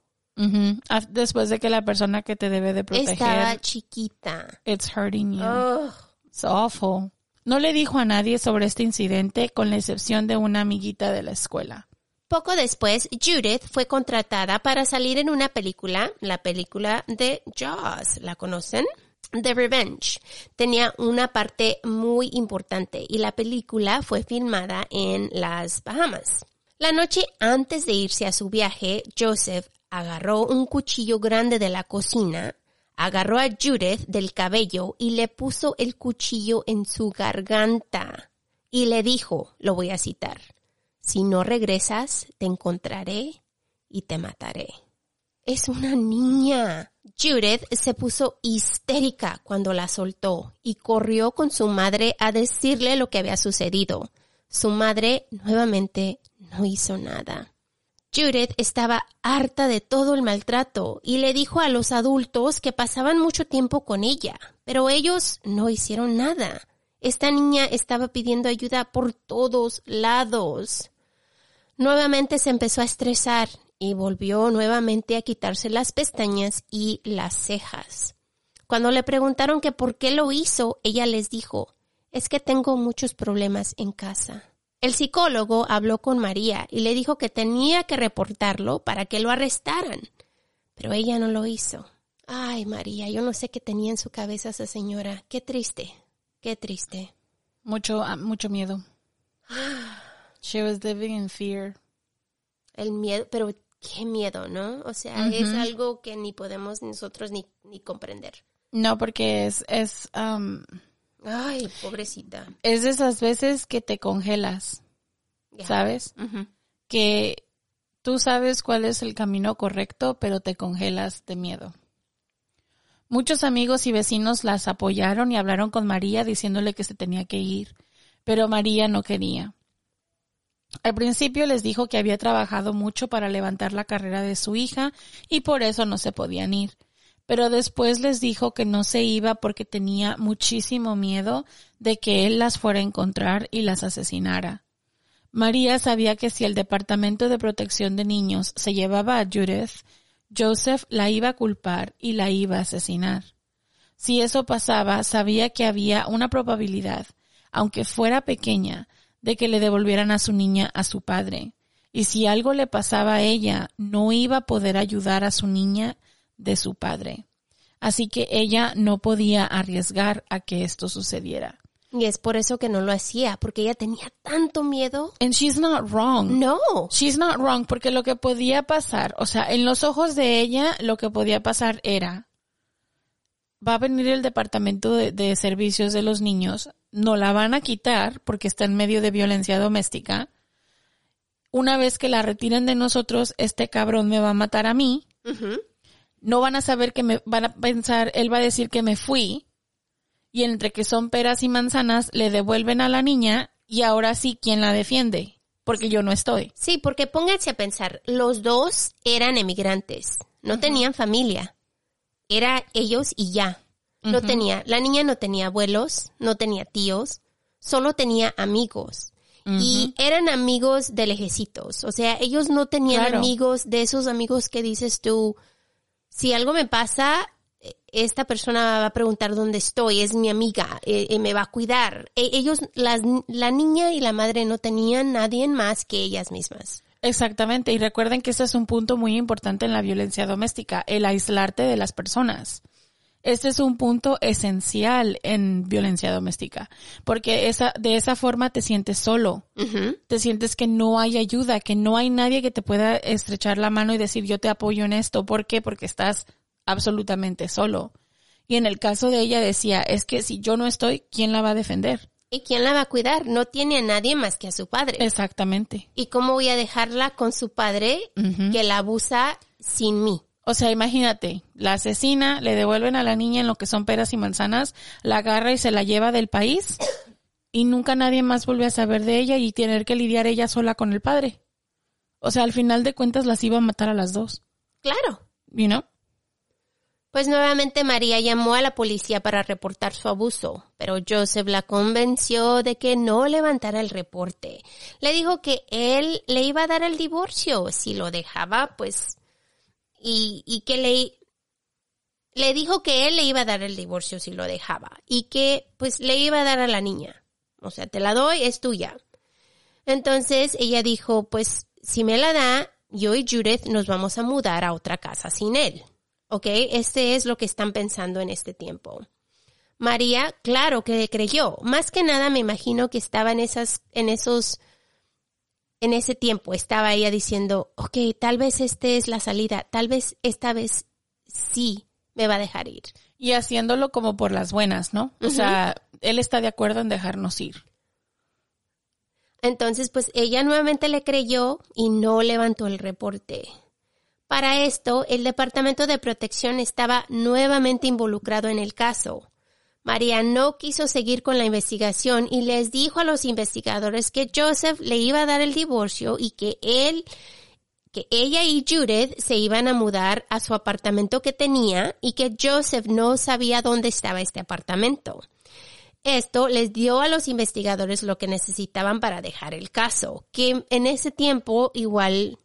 Después de que la persona que te debe de proteger, Estaba chiquita. it's hurting you. It's awful. No le dijo a nadie sobre este incidente con la excepción de una amiguita de la escuela. Poco después, Judith fue contratada para salir en una película, la película de Jaws. ¿La conocen? The Revenge. Tenía una parte muy importante y la película fue filmada en las Bahamas. La noche antes de irse a su viaje, Joseph agarró un cuchillo grande de la cocina, agarró a Judith del cabello y le puso el cuchillo en su garganta y le dijo, lo voy a citar, si no regresas, te encontraré y te mataré. Es una niña. Judith se puso histérica cuando la soltó y corrió con su madre a decirle lo que había sucedido. Su madre nuevamente no hizo nada. Judith estaba harta de todo el maltrato y le dijo a los adultos que pasaban mucho tiempo con ella, pero ellos no hicieron nada. Esta niña estaba pidiendo ayuda por todos lados. Nuevamente se empezó a estresar y volvió nuevamente a quitarse las pestañas y las cejas. Cuando le preguntaron que por qué lo hizo, ella les dijo, es que tengo muchos problemas en casa. El psicólogo habló con María y le dijo que tenía que reportarlo para que lo arrestaran, pero ella no lo hizo. Ay, María, yo no sé qué tenía en su cabeza esa señora. Qué triste, qué triste. Mucho, ah, mucho miedo. She was living in fear. El miedo, pero qué miedo, ¿no? O sea, es algo que ni podemos nosotros ni, ni comprender. No, porque es, es, um, Ay, pobrecita. es de esas veces que te congelas. ¿sabes? Que tú sabes cuál es el camino correcto, pero te congelas de miedo. Muchos amigos y vecinos las apoyaron y hablaron con María diciéndole que se tenía que ir, pero María no quería. Al principio les dijo que había trabajado mucho para levantar la carrera de su hija y por eso no se podían ir. Pero después les dijo que no se iba porque tenía muchísimo miedo de que él las fuera a encontrar y las asesinara. María sabía que si el Departamento de Protección de Niños se llevaba a Judith, Joseph la iba a culpar y la iba a asesinar. Si eso pasaba, sabía que había una probabilidad, aunque fuera pequeña, de que le devolvieran a su niña a su padre. Y si algo le pasaba a ella, no iba a poder ayudar a su niña de su padre. Así que ella no podía arriesgar a que esto sucediera. Y es por eso que no lo hacía, porque ella tenía tanto miedo. And she's not wrong. No. She's not wrong, porque lo que podía pasar, o sea, en los ojos de ella, lo que podía pasar era, va a venir el departamento de, de servicios de los niños, no la van a quitar porque está en medio de violencia doméstica. Una vez que la retiren de nosotros, este cabrón me va a matar a mí. No van a saber que me, van a pensar, él va a decir que me fui. Y entre que son peras y manzanas, le devuelven a la niña y ahora sí, ¿quién la defiende? Porque yo no estoy. Sí, porque pónganse a pensar, los dos eran emigrantes, no tenían familia, era ellos y ya. No tenía, la niña no tenía abuelos, no tenía tíos, solo tenía amigos. Y eran amigos de lejecitos, o sea, ellos no tenían Claro. amigos de esos amigos que dices tú, si algo me pasa, eh, esta persona va a preguntar dónde estoy, es mi amiga, eh, eh, me va a cuidar. E- ellos, la niña y la madre no tenían nadie más que ellas mismas. Exactamente, y recuerden que este es un punto muy importante en la violencia doméstica, el aislarte de las personas. Este es un punto esencial en violencia doméstica, porque esa, de esa forma te sientes solo, te sientes que no hay ayuda, que no hay nadie que te pueda estrechar la mano y decir yo te apoyo en esto. ¿Por qué? Porque estás absolutamente solo. Y en el caso de ella decía, es que si yo no estoy, ¿quién la va a defender? ¿Y quién la va a cuidar? No tiene a nadie más que a su padre. Exactamente. ¿Y cómo voy a dejarla con su padre que la abusa sin mí? O sea, imagínate, la asesina, le devuelven a la niña en lo que son peras y manzanas, la agarra y se la lleva del país y nunca nadie más vuelve a saber de ella y tener que lidiar ella sola con el padre. O sea, al final de cuentas las iba a matar a las dos, Claro. you know? Pues nuevamente María llamó a la policía para reportar su abuso, pero Joseph la convenció de que no levantara el reporte. Le dijo que él le iba a dar el divorcio si lo dejaba, pues y, y que le, le dijo que él le iba a dar el divorcio si lo dejaba y que pues le iba a dar a la niña. O sea, te la doy, es tuya. Entonces ella dijo, pues si me la da, yo y Judith nos vamos a mudar a otra casa sin él. ¿Ok? Este es lo que están pensando en este tiempo. María, claro que creyó. Más que nada me imagino que estaba en esas, en esos, en ese tiempo estaba ella diciendo, ok, tal vez este es la salida, tal vez esta vez sí me va a dejar ir. Y haciéndolo como por las buenas, ¿no? O sea, él está de acuerdo en dejarnos ir. Entonces, pues ella nuevamente le creyó y no levantó el reporte. Para esto, el Departamento de Protección estaba nuevamente involucrado en el caso. María no quiso seguir con la investigación y les dijo a los investigadores que Joseph le iba a dar el divorcio y que él, que ella y Judith se iban a mudar a su apartamento que tenía y que Joseph no sabía dónde estaba este apartamento. Esto les dio a los investigadores lo que necesitaban para dejar el caso, que en ese tiempo igual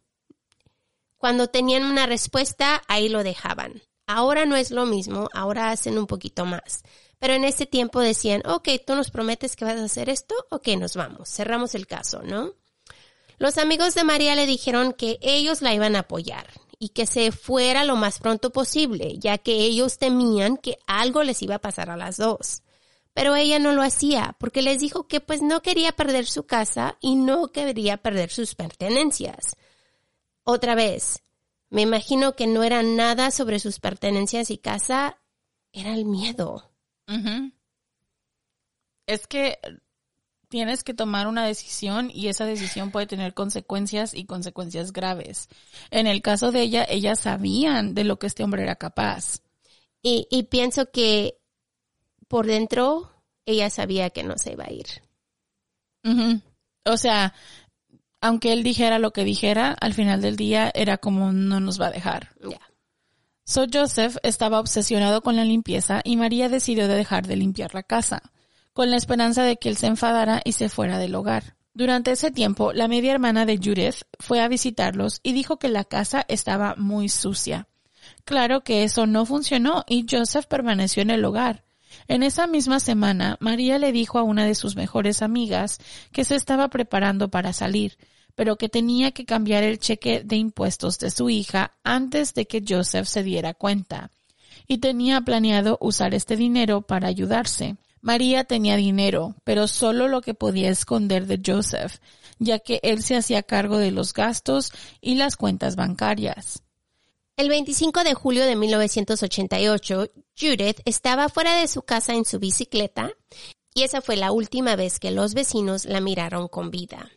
cuando tenían una respuesta ahí lo dejaban. Ahora no es lo mismo, ahora hacen un poquito más. Pero en ese tiempo decían, ok, tú nos prometes que vas a hacer esto, ok, nos vamos, cerramos el caso, ¿no? Los amigos de María le dijeron que ellos la iban a apoyar y que se fuera lo más pronto posible, ya que ellos temían que algo les iba a pasar a las dos. Pero ella no lo hacía porque les dijo que pues no quería perder su casa y no quería perder sus pertenencias. Otra vez, me imagino que no era nada sobre sus pertenencias y casa, era el miedo. Es que tienes que tomar una decisión y esa decisión puede tener consecuencias y consecuencias graves. En el caso de ella, ellas sabían de lo que este hombre era capaz. Y, y pienso que por dentro ella sabía que no se iba a ir. O sea, aunque él dijera lo que dijera, al final del día era como no nos va a dejar. Ya. So Joseph estaba obsesionado con la limpieza y María decidió de dejar de limpiar la casa, con la esperanza de que él se enfadara y se fuera del hogar. Durante ese tiempo, la media hermana de Judith fue a visitarlos y dijo que la casa estaba muy sucia. Claro que eso no funcionó y Joseph permaneció en el hogar. En esa misma semana, María le dijo a una de sus mejores amigas que se estaba preparando para salir, pero que tenía que cambiar el cheque de impuestos de su hija antes de que Joseph se diera cuenta. Y tenía planeado usar este dinero para ayudarse. María tenía dinero, pero solo lo que podía esconder de Joseph, ya que él se hacía cargo de los gastos y las cuentas bancarias. El 25 de julio de 1988, Judith estaba fuera de su casa en su bicicleta y esa fue la última vez que los vecinos la miraron con vida.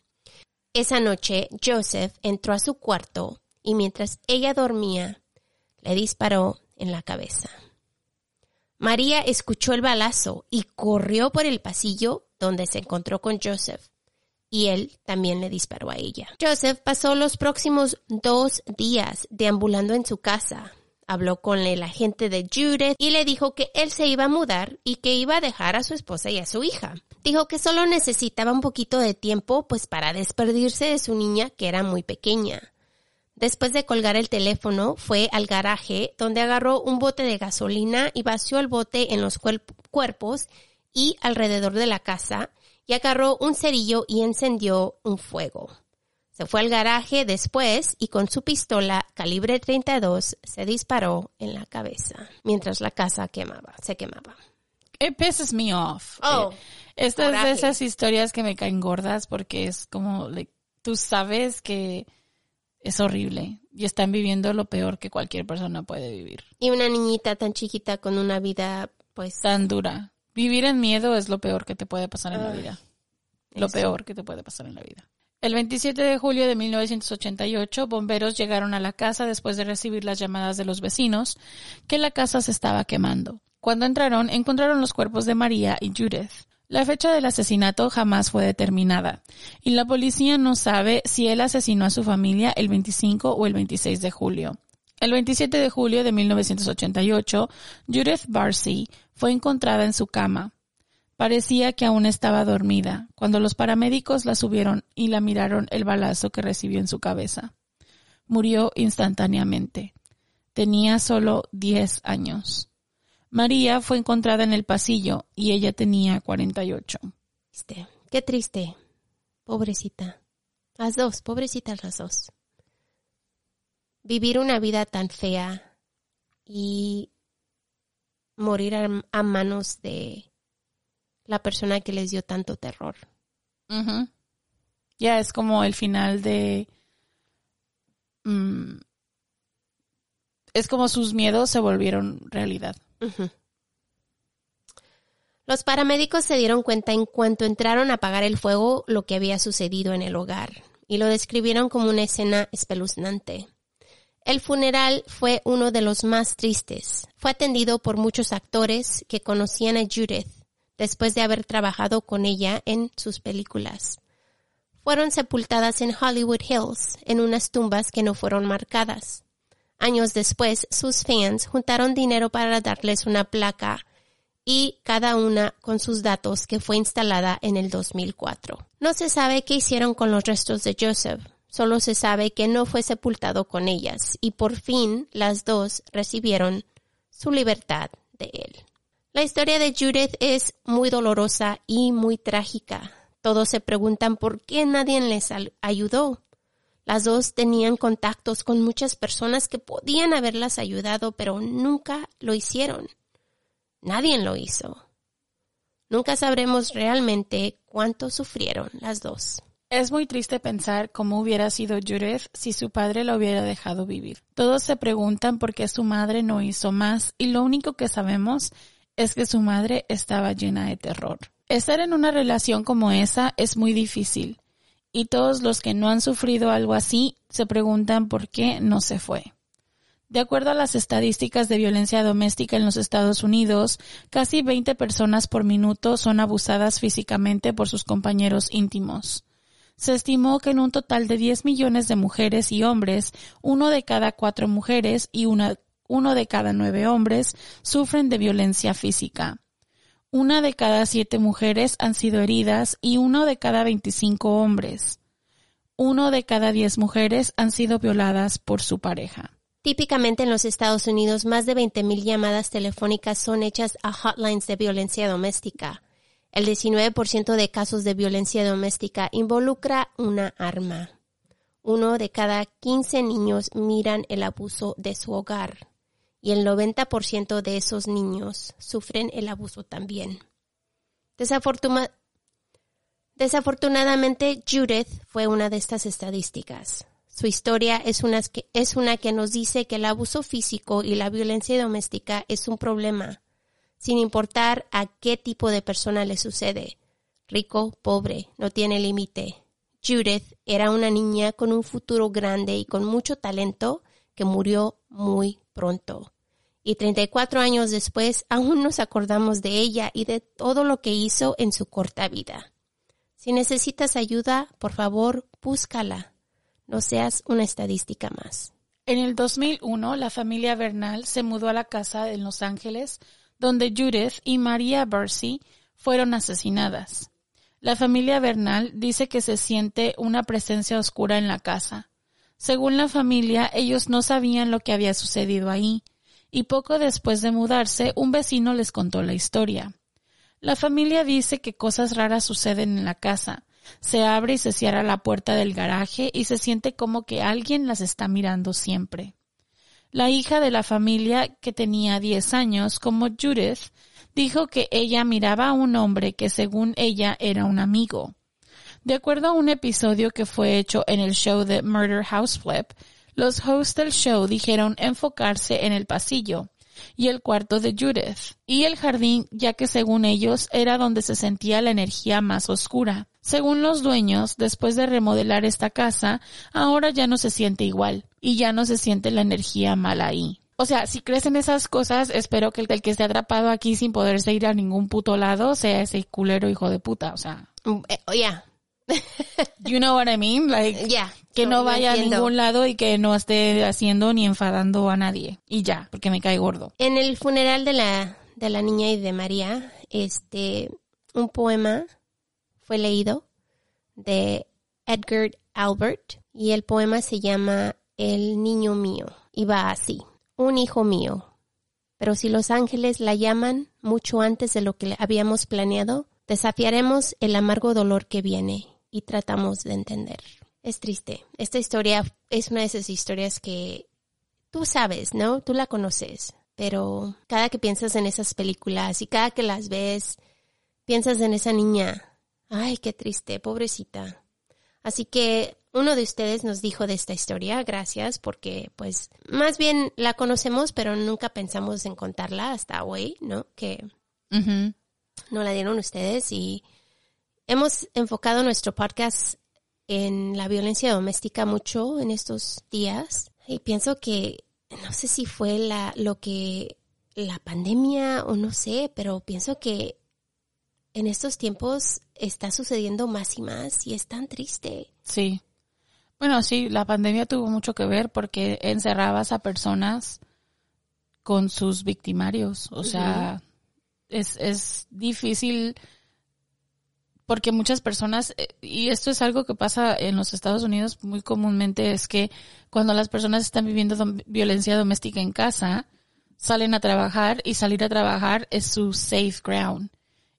Esa noche, Joseph entró a su cuarto y mientras ella dormía, le disparó en la cabeza. María escuchó el balazo y corrió por el pasillo donde se encontró con Joseph. Y él también le disparó a ella. Joseph pasó los próximos dos días deambulando en su casa. Habló con el agente de Judith y le dijo que él se iba a mudar y que iba a dejar a su esposa y a su hija. Dijo que solo necesitaba un poquito de tiempo pues para despedirse de su niña que era muy pequeña. Después de colgar el teléfono, fue al garaje donde agarró un bote de gasolina y vació el bote en los cuerp- cuerpos y alrededor de la casa y agarró un cerillo y encendió un fuego. Se fue al garaje después y con su pistola calibre 32 se disparó en la cabeza mientras la casa quemaba, se quemaba. It pisses me off. Oh, Eh, Esta es de esas historias que me caen gordas porque es como, like, tú sabes que es horrible y están viviendo lo peor que cualquier persona puede vivir. Y una niñita tan chiquita con una vida pues Tan dura. Vivir en miedo es lo peor que te puede pasar en la Ay, vida. Lo eso. peor que te puede pasar en la vida. El 27 de julio de 1988, bomberos llegaron a la casa después de recibir las llamadas de los vecinos que la casa se estaba quemando. Cuando entraron, encontraron los cuerpos de María y Judith. La fecha del asesinato jamás fue determinada, y la policía no sabe si él asesinó a su familia el 25 o el 26 de julio. El 27 de julio de 1988, Judith Barcy fue encontrada en su cama. Parecía que aún estaba dormida cuando los paramédicos la subieron y la miraron el balazo que recibió en su cabeza. Murió instantáneamente. Tenía solo 10 años. María fue encontrada en el pasillo y ella tenía 48. Triste. Qué triste. Pobrecita. Las dos, pobrecitas las dos. Vivir una vida tan fea y morir a manos de la persona que les dio tanto terror. Ya es como el final de... mm, es como sus miedos se volvieron realidad. Los paramédicos se dieron cuenta en cuanto entraron a apagar el fuego lo que había sucedido en el hogar y lo describieron como una escena espeluznante. El funeral fue uno de los más tristes. Fue atendido por muchos actores que conocían a Judith después de haber trabajado con ella en sus películas. Fueron sepultadas en Hollywood Hills, en unas tumbas que no fueron marcadas. Años después, sus fans juntaron dinero para darles una placa y cada una con sus datos que fue instalada en el 2004. No se sabe qué hicieron con los restos de Joseph, solo se sabe que no fue sepultado con ellas y por fin las dos recibieron su libertad de él. La historia de Judith es muy dolorosa y muy trágica. Todos se preguntan por qué nadie les ayudó. Las dos tenían contactos con muchas personas que podían haberlas ayudado, pero nunca lo hicieron. Nadie lo hizo. Nunca sabremos realmente cuánto sufrieron las dos. Es muy triste pensar cómo hubiera sido Judith si su padre la hubiera dejado vivir. Todos se preguntan por qué su madre no hizo más y lo único que sabemos es que su madre estaba llena de terror. Estar en una relación como esa es muy difícil y todos los que no han sufrido algo así se preguntan por qué no se fue. De acuerdo a las estadísticas de violencia doméstica en los Estados Unidos, casi 20 personas por minuto son abusadas físicamente por sus compañeros íntimos. Se estimó que en un total de 10 millones de mujeres y hombres, uno de cada cuatro mujeres y una, uno de cada nueve hombres sufren de violencia física. Una de cada siete mujeres han sido heridas y uno de cada 25 hombres. Uno de cada diez mujeres han sido violadas por su pareja. Típicamente en los Estados Unidos, más de 20.000 llamadas telefónicas son hechas a hotlines de violencia doméstica. El 19% de casos de violencia doméstica involucra una arma. Uno de cada 15 niños miran el abuso de su hogar y el 90% de esos niños sufren el abuso también. Desafortuna- Desafortunadamente, Judith fue una de estas estadísticas. Su historia es una, que, es una que nos dice que el abuso físico y la violencia doméstica es un problema, sin importar a qué tipo de persona le sucede. Rico, pobre, no tiene límite. Judith era una niña con un futuro grande y con mucho talento que murió muy pronto. Y 34 años después aún nos acordamos de ella y de todo lo que hizo en su corta vida. Si necesitas ayuda, por favor, búscala. No seas una estadística más. En el 2001, la familia Bernal se mudó a la casa en Los Ángeles, donde Judith y María Bercy fueron asesinadas. La familia Bernal dice que se siente una presencia oscura en la casa. Según la familia, ellos no sabían lo que había sucedido ahí, y poco después de mudarse, un vecino les contó la historia. La familia dice que cosas raras suceden en la casa. Se abre y se cierra la puerta del garaje y se siente como que alguien las está mirando siempre. La hija de la familia, que tenía 10 años, como Judith, dijo que ella miraba a un hombre que según ella era un amigo. De acuerdo a un episodio que fue hecho en el show de Murder House Flip, los hosts del show dijeron enfocarse en el pasillo y el cuarto de Judith y el jardín, ya que según ellos era donde se sentía la energía más oscura. Según los dueños, después de remodelar esta casa, ahora ya no se siente igual y ya no se siente la energía mala ahí. O sea, si crees en esas cosas, espero que el, el que esté atrapado aquí sin poderse ir a ningún puto lado sea ese culero hijo de puta. O sea, Mm, eh, yeah, you know what I mean? Like, yeah. que no vaya a ningún lado y que no esté haciendo ni enfadando a nadie. Y ya, porque me cae gordo. En el funeral de la, de la niña y de María, este, un poema fue leído de Edgar Albert y el poema se llama El niño mío y va así. un hijo mío. Pero si los ángeles la llaman mucho antes de lo que habíamos planeado, desafiaremos el amargo dolor que viene y tratamos de entender. Es triste. Esta historia es una de esas historias que tú sabes, ¿no? Tú la conoces. Pero cada que piensas en esas películas y cada que las ves, piensas en esa niña. Ay, qué triste, pobrecita. Así que uno de ustedes nos dijo de esta historia, gracias, porque pues más bien la conocemos, pero nunca pensamos en contarla hasta hoy, ¿no? Que no la dieron ustedes y hemos enfocado nuestro podcast en la violencia doméstica mucho en estos días y pienso que no sé si fue la lo que la pandemia o no sé, pero pienso que en estos tiempos está sucediendo más y más y es tan triste. Sí. Bueno, sí, la pandemia tuvo mucho que ver porque encerrabas a personas con sus victimarios. O sea, es, es difícil porque muchas personas, eh, y esto es algo que pasa en los Estados Unidos muy comúnmente, es que cuando las personas están viviendo violencia doméstica en casa, salen a trabajar y salir a trabajar es su safe ground.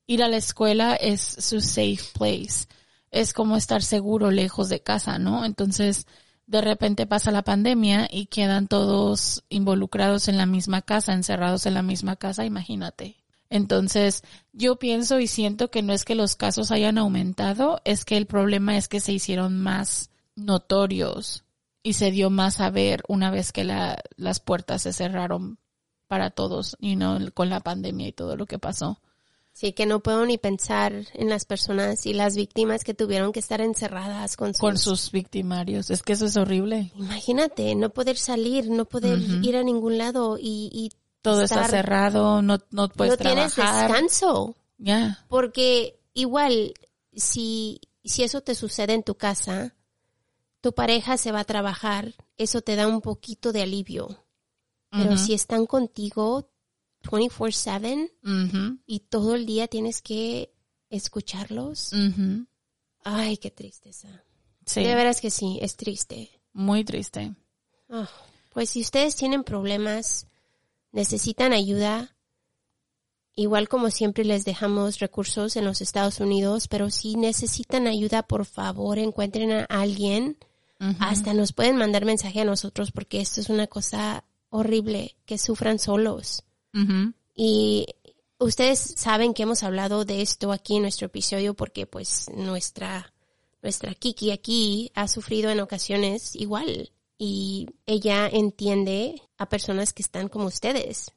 Ir a la escuela es su safe place. Es como estar seguro lejos de casa, ¿no? Entonces, de repente pasa la pandemia y quedan todos involucrados en la misma casa, encerrados en la misma casa, imagínate. Entonces, yo pienso y siento que no es que los casos hayan aumentado, es que el problema es que se hicieron más notorios y se dio más a ver una vez que la, las puertas se cerraron para todos, y no con la pandemia y todo lo que pasó. Sí, que no puedo ni pensar en las personas y las víctimas que tuvieron que estar encerradas con sus, con sus victimarios. Es que eso es horrible. Imagínate, no poder salir, no poder ir a ningún lado y, y todo está cerrado, no, no puedes no tienes descanso. Ya. Porque igual, si, si eso te sucede en tu casa, tu pareja se va a trabajar, eso te da un poquito de alivio. Pero si están contigo 24/7 y todo el día tienes que escucharlos, ay, qué tristeza. Sí. De veras que sí, es triste. Muy triste. Ah, pues si ustedes tienen problemas, necesitan ayuda, igual como siempre les dejamos recursos en los Estados Unidos, pero si necesitan ayuda, por favor, encuentren a alguien. Hasta nos pueden mandar mensaje a nosotros porque esto es una cosa horrible, que sufran solos. Y ustedes saben que hemos hablado de esto aquí en nuestro episodio porque pues nuestra, nuestra Kiki aquí ha sufrido en ocasiones igual y ella entiende a personas que están como ustedes.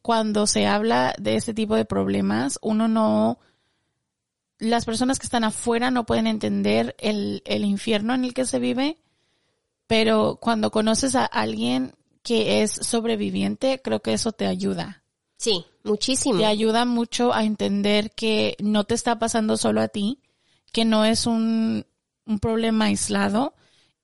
Cuando se habla de este tipo de problemas, uno no, las personas que están afuera no pueden entender el, el infierno en el que se vive, pero cuando conoces a alguien que es sobreviviente, creo que eso te ayuda. Sí, muchísimo. Te ayuda mucho a entender que no te está pasando solo a ti, que no es un, un problema aislado,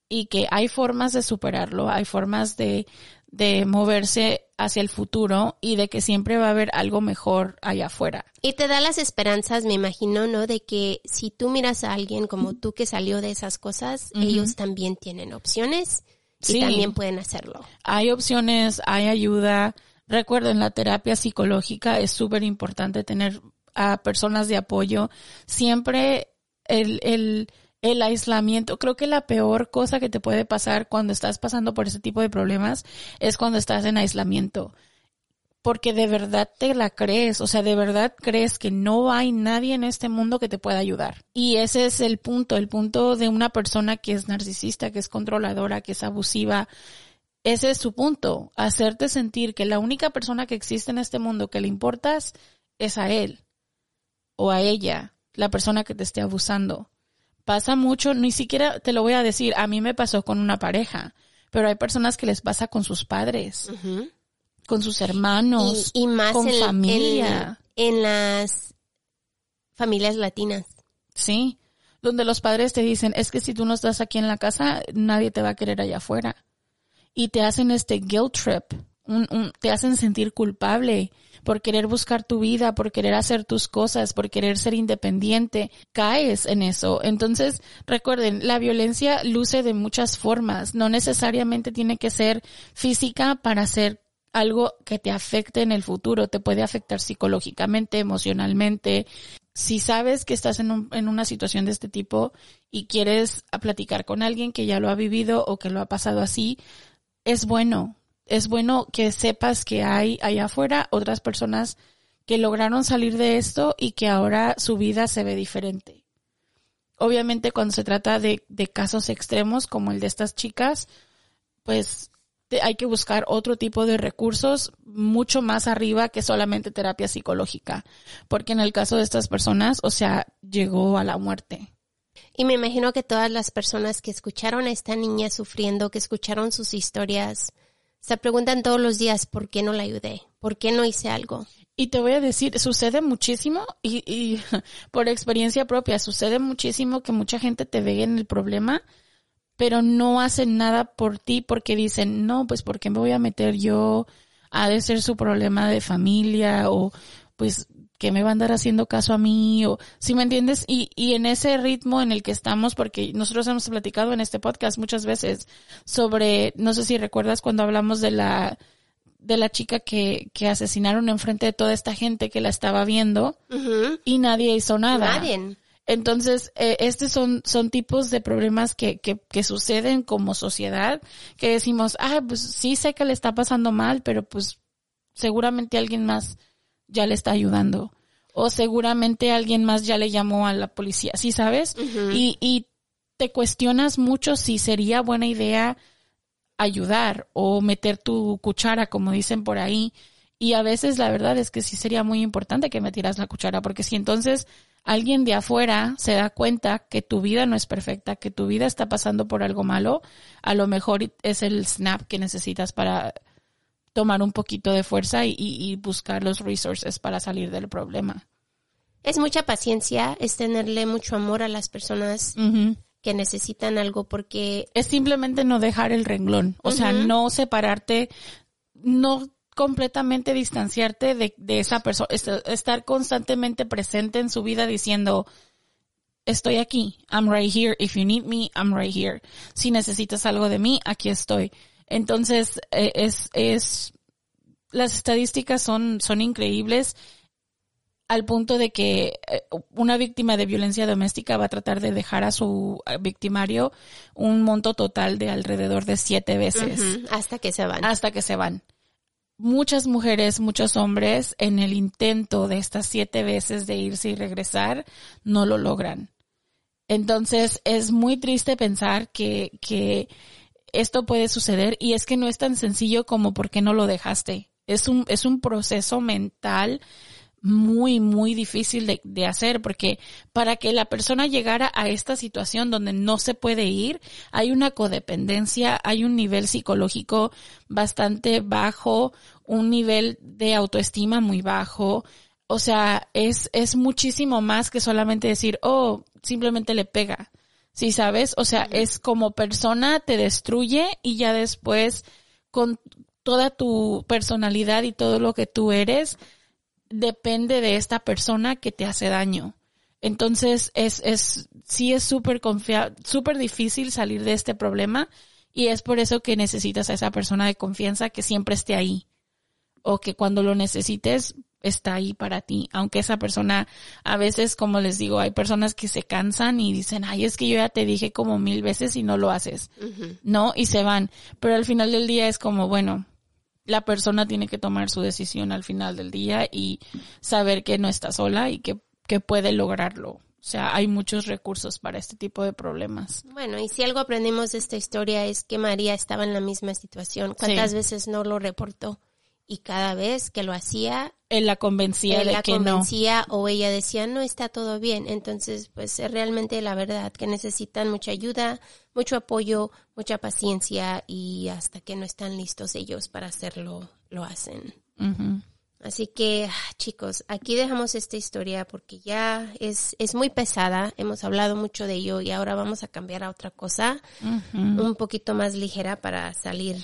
y que hay formas de superarlo, hay formas de, de moverse hacia el futuro y de que siempre va a haber algo mejor allá afuera. Y te da las esperanzas, me imagino, ¿no? De que si tú miras a alguien como tú que salió de esas cosas, ellos también tienen opciones y también pueden hacerlo. Hay opciones, hay ayuda. Recuerden, la terapia psicológica es súper importante tener a personas de apoyo. Siempre el, el, el aislamiento, creo que la peor cosa que te puede pasar cuando estás pasando por ese tipo de problemas es cuando estás en aislamiento. Porque de verdad te la crees, o sea, de verdad crees que no hay nadie en este mundo que te pueda ayudar. Y ese es el punto, el punto de una persona que es narcisista, que es controladora, que es abusiva. Ese es su punto, hacerte sentir que la única persona que existe en este mundo que le importas es a él o a ella, la persona que te esté abusando pasa mucho, ni siquiera te lo voy a decir, a mí me pasó con una pareja, pero hay personas que les pasa con sus padres, con sus hermanos, y, más con en, familia. En, las familias latinas. Sí, donde los padres te dicen, es que si tú no estás aquí en la casa, nadie te va a querer allá afuera. Y te hacen este guilt trip un- un- te hacen sentir culpable por querer buscar tu vida, por querer hacer tus cosas, por querer ser independiente, caes en eso. Entonces, recuerden, la violencia luce de muchas formas, no necesariamente tiene que ser física para ser algo que te afecte en el futuro, te puede afectar psicológicamente, emocionalmente. Si sabes que estás en, un- en una situación de este tipo y quieres platicar con alguien que ya lo ha vivido o que lo ha pasado así, es bueno. Es bueno que sepas que hay allá afuera otras personas que lograron salir de esto y que ahora su vida se ve diferente. Obviamente cuando se trata de, de casos extremos como el de estas chicas, pues te- hay que buscar otro tipo de recursos mucho más arriba que solamente terapia psicológica. Porque en el caso de estas personas, o sea, llegó a la muerte. Y me imagino que todas las personas que escucharon a esta niña sufriendo, que escucharon sus historias, se preguntan todos los días por qué no la ayudé, por qué no hice algo. Y te voy a decir, sucede muchísimo y, y por experiencia propia, sucede muchísimo que mucha gente te ve en el problema, pero no hacen nada por ti porque dicen, no, pues ¿por qué me voy a meter yo? Ha de ser su problema de familia o pues que me va a andar haciendo caso a mí o si me entiendes y, y en ese ritmo en el que estamos porque nosotros hemos platicado en este podcast muchas veces sobre no sé si recuerdas cuando hablamos de la de la chica que, que asesinaron enfrente de toda esta gente que la estaba viendo y nadie hizo nada. Nadie. Entonces, eh, estos son, son tipos de problemas que, que, que suceden como sociedad, que decimos, ah, pues sí sé que le está pasando mal, pero pues seguramente alguien más ya le está ayudando. O seguramente alguien más ya le llamó a la policía, ¿sí sabes? y, y te cuestionas mucho si sería buena idea ayudar o meter tu cuchara, como dicen por ahí. Y a veces la verdad es que sí sería muy importante que metieras la cuchara, porque si entonces alguien de afuera se da cuenta que tu vida no es perfecta, que tu vida está pasando por algo malo, a lo mejor es el snap que necesitas para tomar un poquito de fuerza y, y- y buscar los resources para salir del problema. Es mucha paciencia, es tenerle mucho amor a las personas que necesitan algo porque es simplemente no dejar el renglón, o sea, no separarte, no completamente distanciarte de, de esa persona, est- estar constantemente presente en su vida diciendo, estoy aquí, I'm right here, if you need me, I'm right here. Si necesitas algo de mí, aquí estoy. Entonces, eh, es, es, las estadísticas son, son increíbles al punto de que eh, una víctima de violencia doméstica va a tratar de dejar a su victimario un monto total de alrededor de siete veces hasta que se van. hasta que se van. Muchas mujeres, muchos hombres, en el intento de estas siete veces de irse y regresar, no lo logran. Entonces, es muy triste pensar que, que esto puede suceder y es que no es tan sencillo como por qué no lo dejaste. Es un, es un proceso mental muy, muy difícil de, de hacer porque para que la persona llegara a esta situación donde no se puede ir, hay una codependencia, hay un nivel psicológico bastante bajo, un nivel de autoestima muy bajo. O sea, es, es muchísimo más que solamente decir, oh, simplemente le pega. ¿Sí sabes? O sea, es como persona te destruye y ya después con toda tu personalidad y todo lo que tú eres, depende de esta persona que te hace daño. Entonces es, es, sí es súper súper difícil salir de este problema y es por eso que necesitas a esa persona de confianza que siempre esté ahí o que cuando lo necesites está ahí para ti. Aunque esa persona, a veces, como les digo, hay personas que se cansan y dicen, ay, es que yo ya te dije como mil veces y no lo haces. No, y se van. Pero al final del día es como, bueno, la persona tiene que tomar su decisión al final del día y saber que no está sola y que, que puede lograrlo. O sea, hay muchos recursos para este tipo de problemas. Bueno, y si algo aprendimos de esta historia es que María estaba en la misma situación. ¿Cuántas Sí. veces no lo reportó? Y cada vez que lo hacía, Él la convencía él de la que no. o ella decía, no está todo bien. Entonces, pues es realmente la verdad que necesitan mucha ayuda, mucho apoyo, mucha paciencia y hasta que no están listos ellos para hacerlo, lo hacen. Así que, ah, chicos, aquí dejamos esta historia porque ya es, es muy pesada. Hemos hablado mucho de ello y ahora vamos a cambiar a otra cosa un poquito más ligera para salir.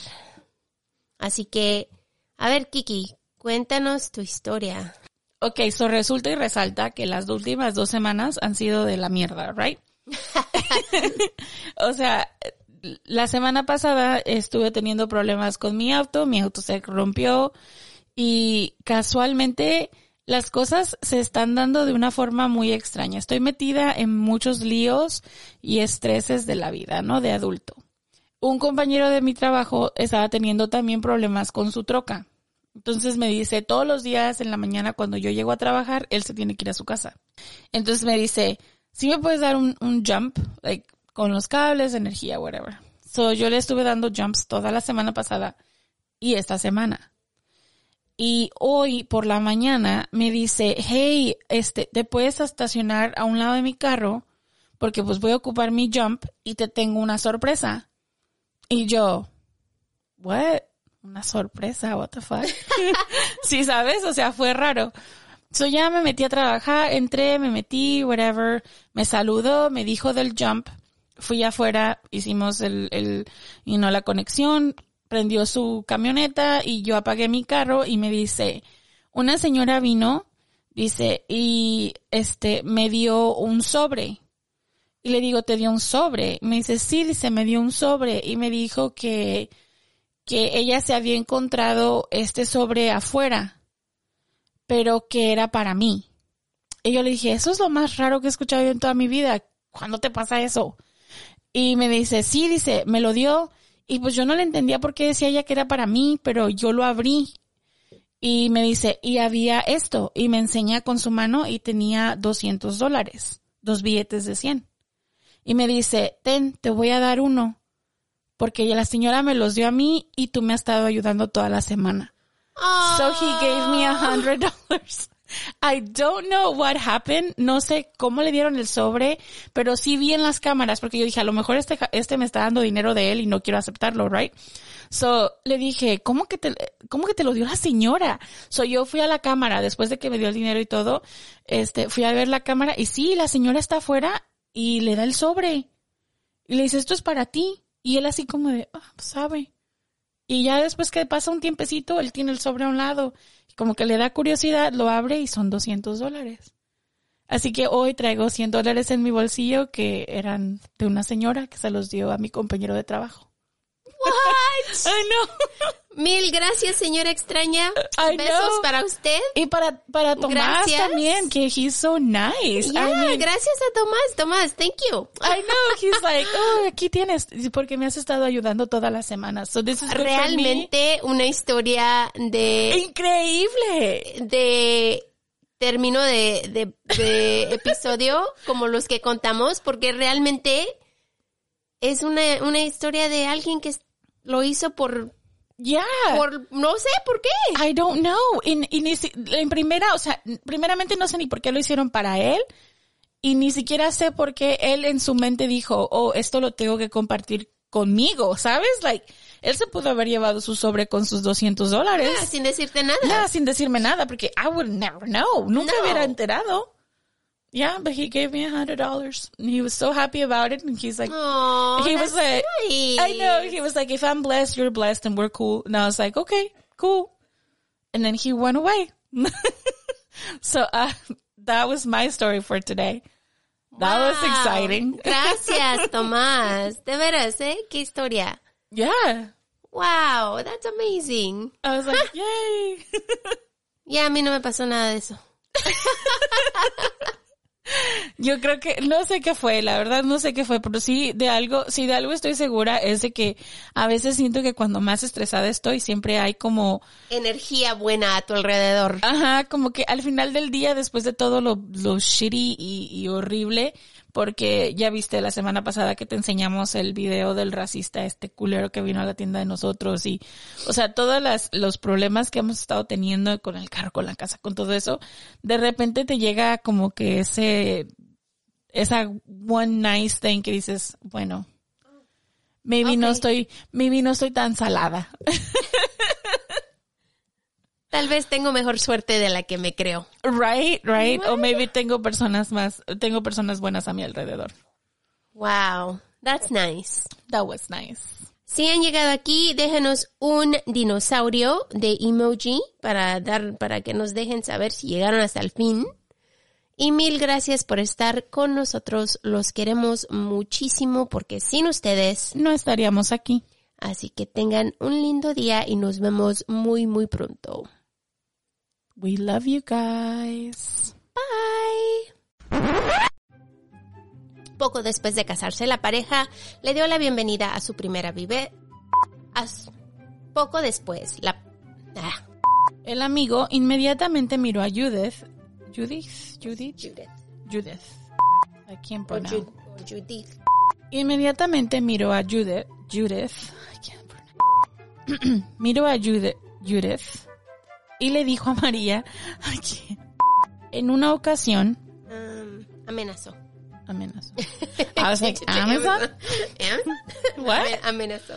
Así que A ver, Kiki, cuéntanos tu historia. Ok, so resulta y resalta que las últimas dos semanas han sido de la mierda, right? o sea, la semana pasada estuve teniendo problemas con mi auto, mi auto se rompió y casualmente las cosas se están dando de una forma muy extraña. Estoy metida en muchos líos y estreses de la vida, ¿no? De adulto. Un compañero de mi trabajo estaba teniendo también problemas con su troca. Entonces me dice, todos los días en la mañana cuando yo llego a trabajar, él se tiene que ir a su casa. Entonces me dice, si me puedes dar un, un jump, like, con los cables, energía, whatever. So yo le estuve dando jumps toda la semana pasada y esta semana. Y hoy por la mañana me dice, hey, este, te puedes estacionar a un lado de mi carro porque pues voy a ocupar mi jump y te tengo una sorpresa. Y yo, what? Una sorpresa, what the fuck? sí, ¿sabes? O sea, fue raro. So ya me metí a trabajar, entré, me metí, whatever, me saludó, me dijo del jump, fui afuera, hicimos el, el, you know, la conexión, prendió su camioneta y yo apagué mi carro y me dice, una señora vino, dice, y este, me dio un sobre. Y le digo, ¿te dio un sobre? Me dice, sí, dice, me dio un sobre y me dijo que, que ella se había encontrado este sobre afuera, pero que era para mí. Y yo le dije, eso es lo más raro que he escuchado yo en toda mi vida. ¿Cuándo te pasa eso? Y me dice, sí, dice, me lo dio. Y pues yo no le entendía por qué decía ella que era para mí, pero yo lo abrí. Y me dice, y había esto. Y me enseña con su mano y tenía 200 dólares, dos billetes de 100. Y me dice, ten, te voy a dar uno. Porque la señora me los dio a mí y tú me has estado ayudando toda la semana. So he gave me a hundred dollars. I don't know what happened. No sé cómo le dieron el sobre, pero sí vi en las cámaras porque yo dije, a lo mejor este, este me está dando dinero de él y no quiero aceptarlo, right? So, le dije, ¿cómo que te, cómo que te lo dio la señora? So, yo fui a la cámara después de que me dio el dinero y todo, este, fui a ver la cámara y sí, la señora está afuera y le da el sobre. Y le dice, esto es para ti. Y él así como de, ah, pues sabe. Y ya después que pasa un tiempecito, él tiene el sobre a un lado. Y como que le da curiosidad, lo abre y son 200 dólares. Así que hoy traigo 100 dólares en mi bolsillo que eran de una señora que se los dio a mi compañero de trabajo. What? I know. Mil gracias, señora extraña. I Besos know. para usted. Y para, para Tomás Gracias. también, que he's so nice. Ya, I mean, gracias a Tomás. Tomás, thank you. I know, he's like, oh, aquí tienes, porque me has estado ayudando toda la semana. So this is. Realmente una historia de, Increíble. de término de, de, de episodio como los que contamos, porque realmente es una, una historia de alguien que lo hizo por, Yeah. por, no sé por qué. I don't know. Y, y ni en primera, o sea, primeramente no sé ni por qué lo hicieron para él. Y ni siquiera sé por qué él en su mente dijo, oh, esto lo tengo que compartir conmigo, ¿sabes? Like, él se pudo haber llevado su sobre con sus 200 dólares. Ah, sin decirte nada. Nada, sin decirme nada, porque I would never know. Nunca No. hubiera enterado. Yeah, but he gave me a hundred dollars. And he was so happy about it, and he's like, Oh, he was like, nice. I know. He was like, if I'm blessed, you're blessed, and we're cool. And I was like, okay, cool. And then he went away. so uh, that was my story for today. That was exciting. Gracias, Tomás. De veras, ¿eh? Qué historia. Yeah. Wow, that's amazing. I was like, yay. yeah, a mí no me pasó nada de eso. Yo creo que, no sé qué fue, la verdad no sé qué fue, pero sí de algo, sí de algo estoy segura es de que a veces siento que cuando más estresada estoy siempre hay como, Energía buena a tu alrededor. ajá, como que al final del día después de todo lo, lo shitty y, y horrible, porque ya viste la semana pasada que te enseñamos el video del racista, este culero que vino a la tienda de nosotros y, o sea, todos los problemas que hemos estado teniendo con el carro, con la casa, con todo eso, de repente te llega como que ese, esa one nice thing que dices, bueno, maybe no estoy, maybe no estoy tan salada. Tal vez tengo mejor suerte de la que me creo. Right, right. O maybe tengo personas más, tengo personas buenas a mi alrededor. Wow, that's nice. That was nice. Si han llegado aquí, déjenos un dinosaurio de emoji para dar, para que nos dejen saber si llegaron hasta el fin. Y mil gracias por estar con nosotros. Los queremos muchísimo porque sin ustedes, No estaríamos aquí. así que tengan un lindo día y nos vemos muy, muy pronto. We love you guys. Bye. Poco después de casarse, la pareja le dio la bienvenida a su primera vive. su- Poco después, la. Ah, El amigo inmediatamente miró a Judith. Judith, Judith, Judith. Judith. I can't pronounce. Ju- Judith. Inmediatamente miró a Judith. Judith. I can't pronounce. miró a Judith, Judith y le dijo a María can't. en una ocasión Um, amenazó. amenazó. I was like, Amazon? What? Amen- Amenazó.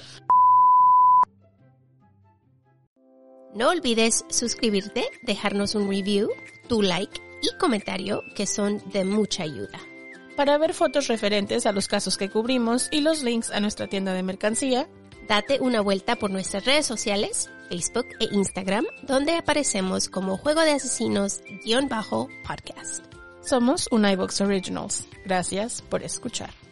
No olvides suscribirte, dejarnos un review, tu like y comentario que son de mucha ayuda. Para ver fotos referentes a los casos que cubrimos y los links a nuestra tienda de mercancía, Date una vuelta por nuestras redes sociales, Facebook e Instagram, donde aparecemos como Juego de Asesinos-podcast. somos un iBox Originals. Gracias por escuchar.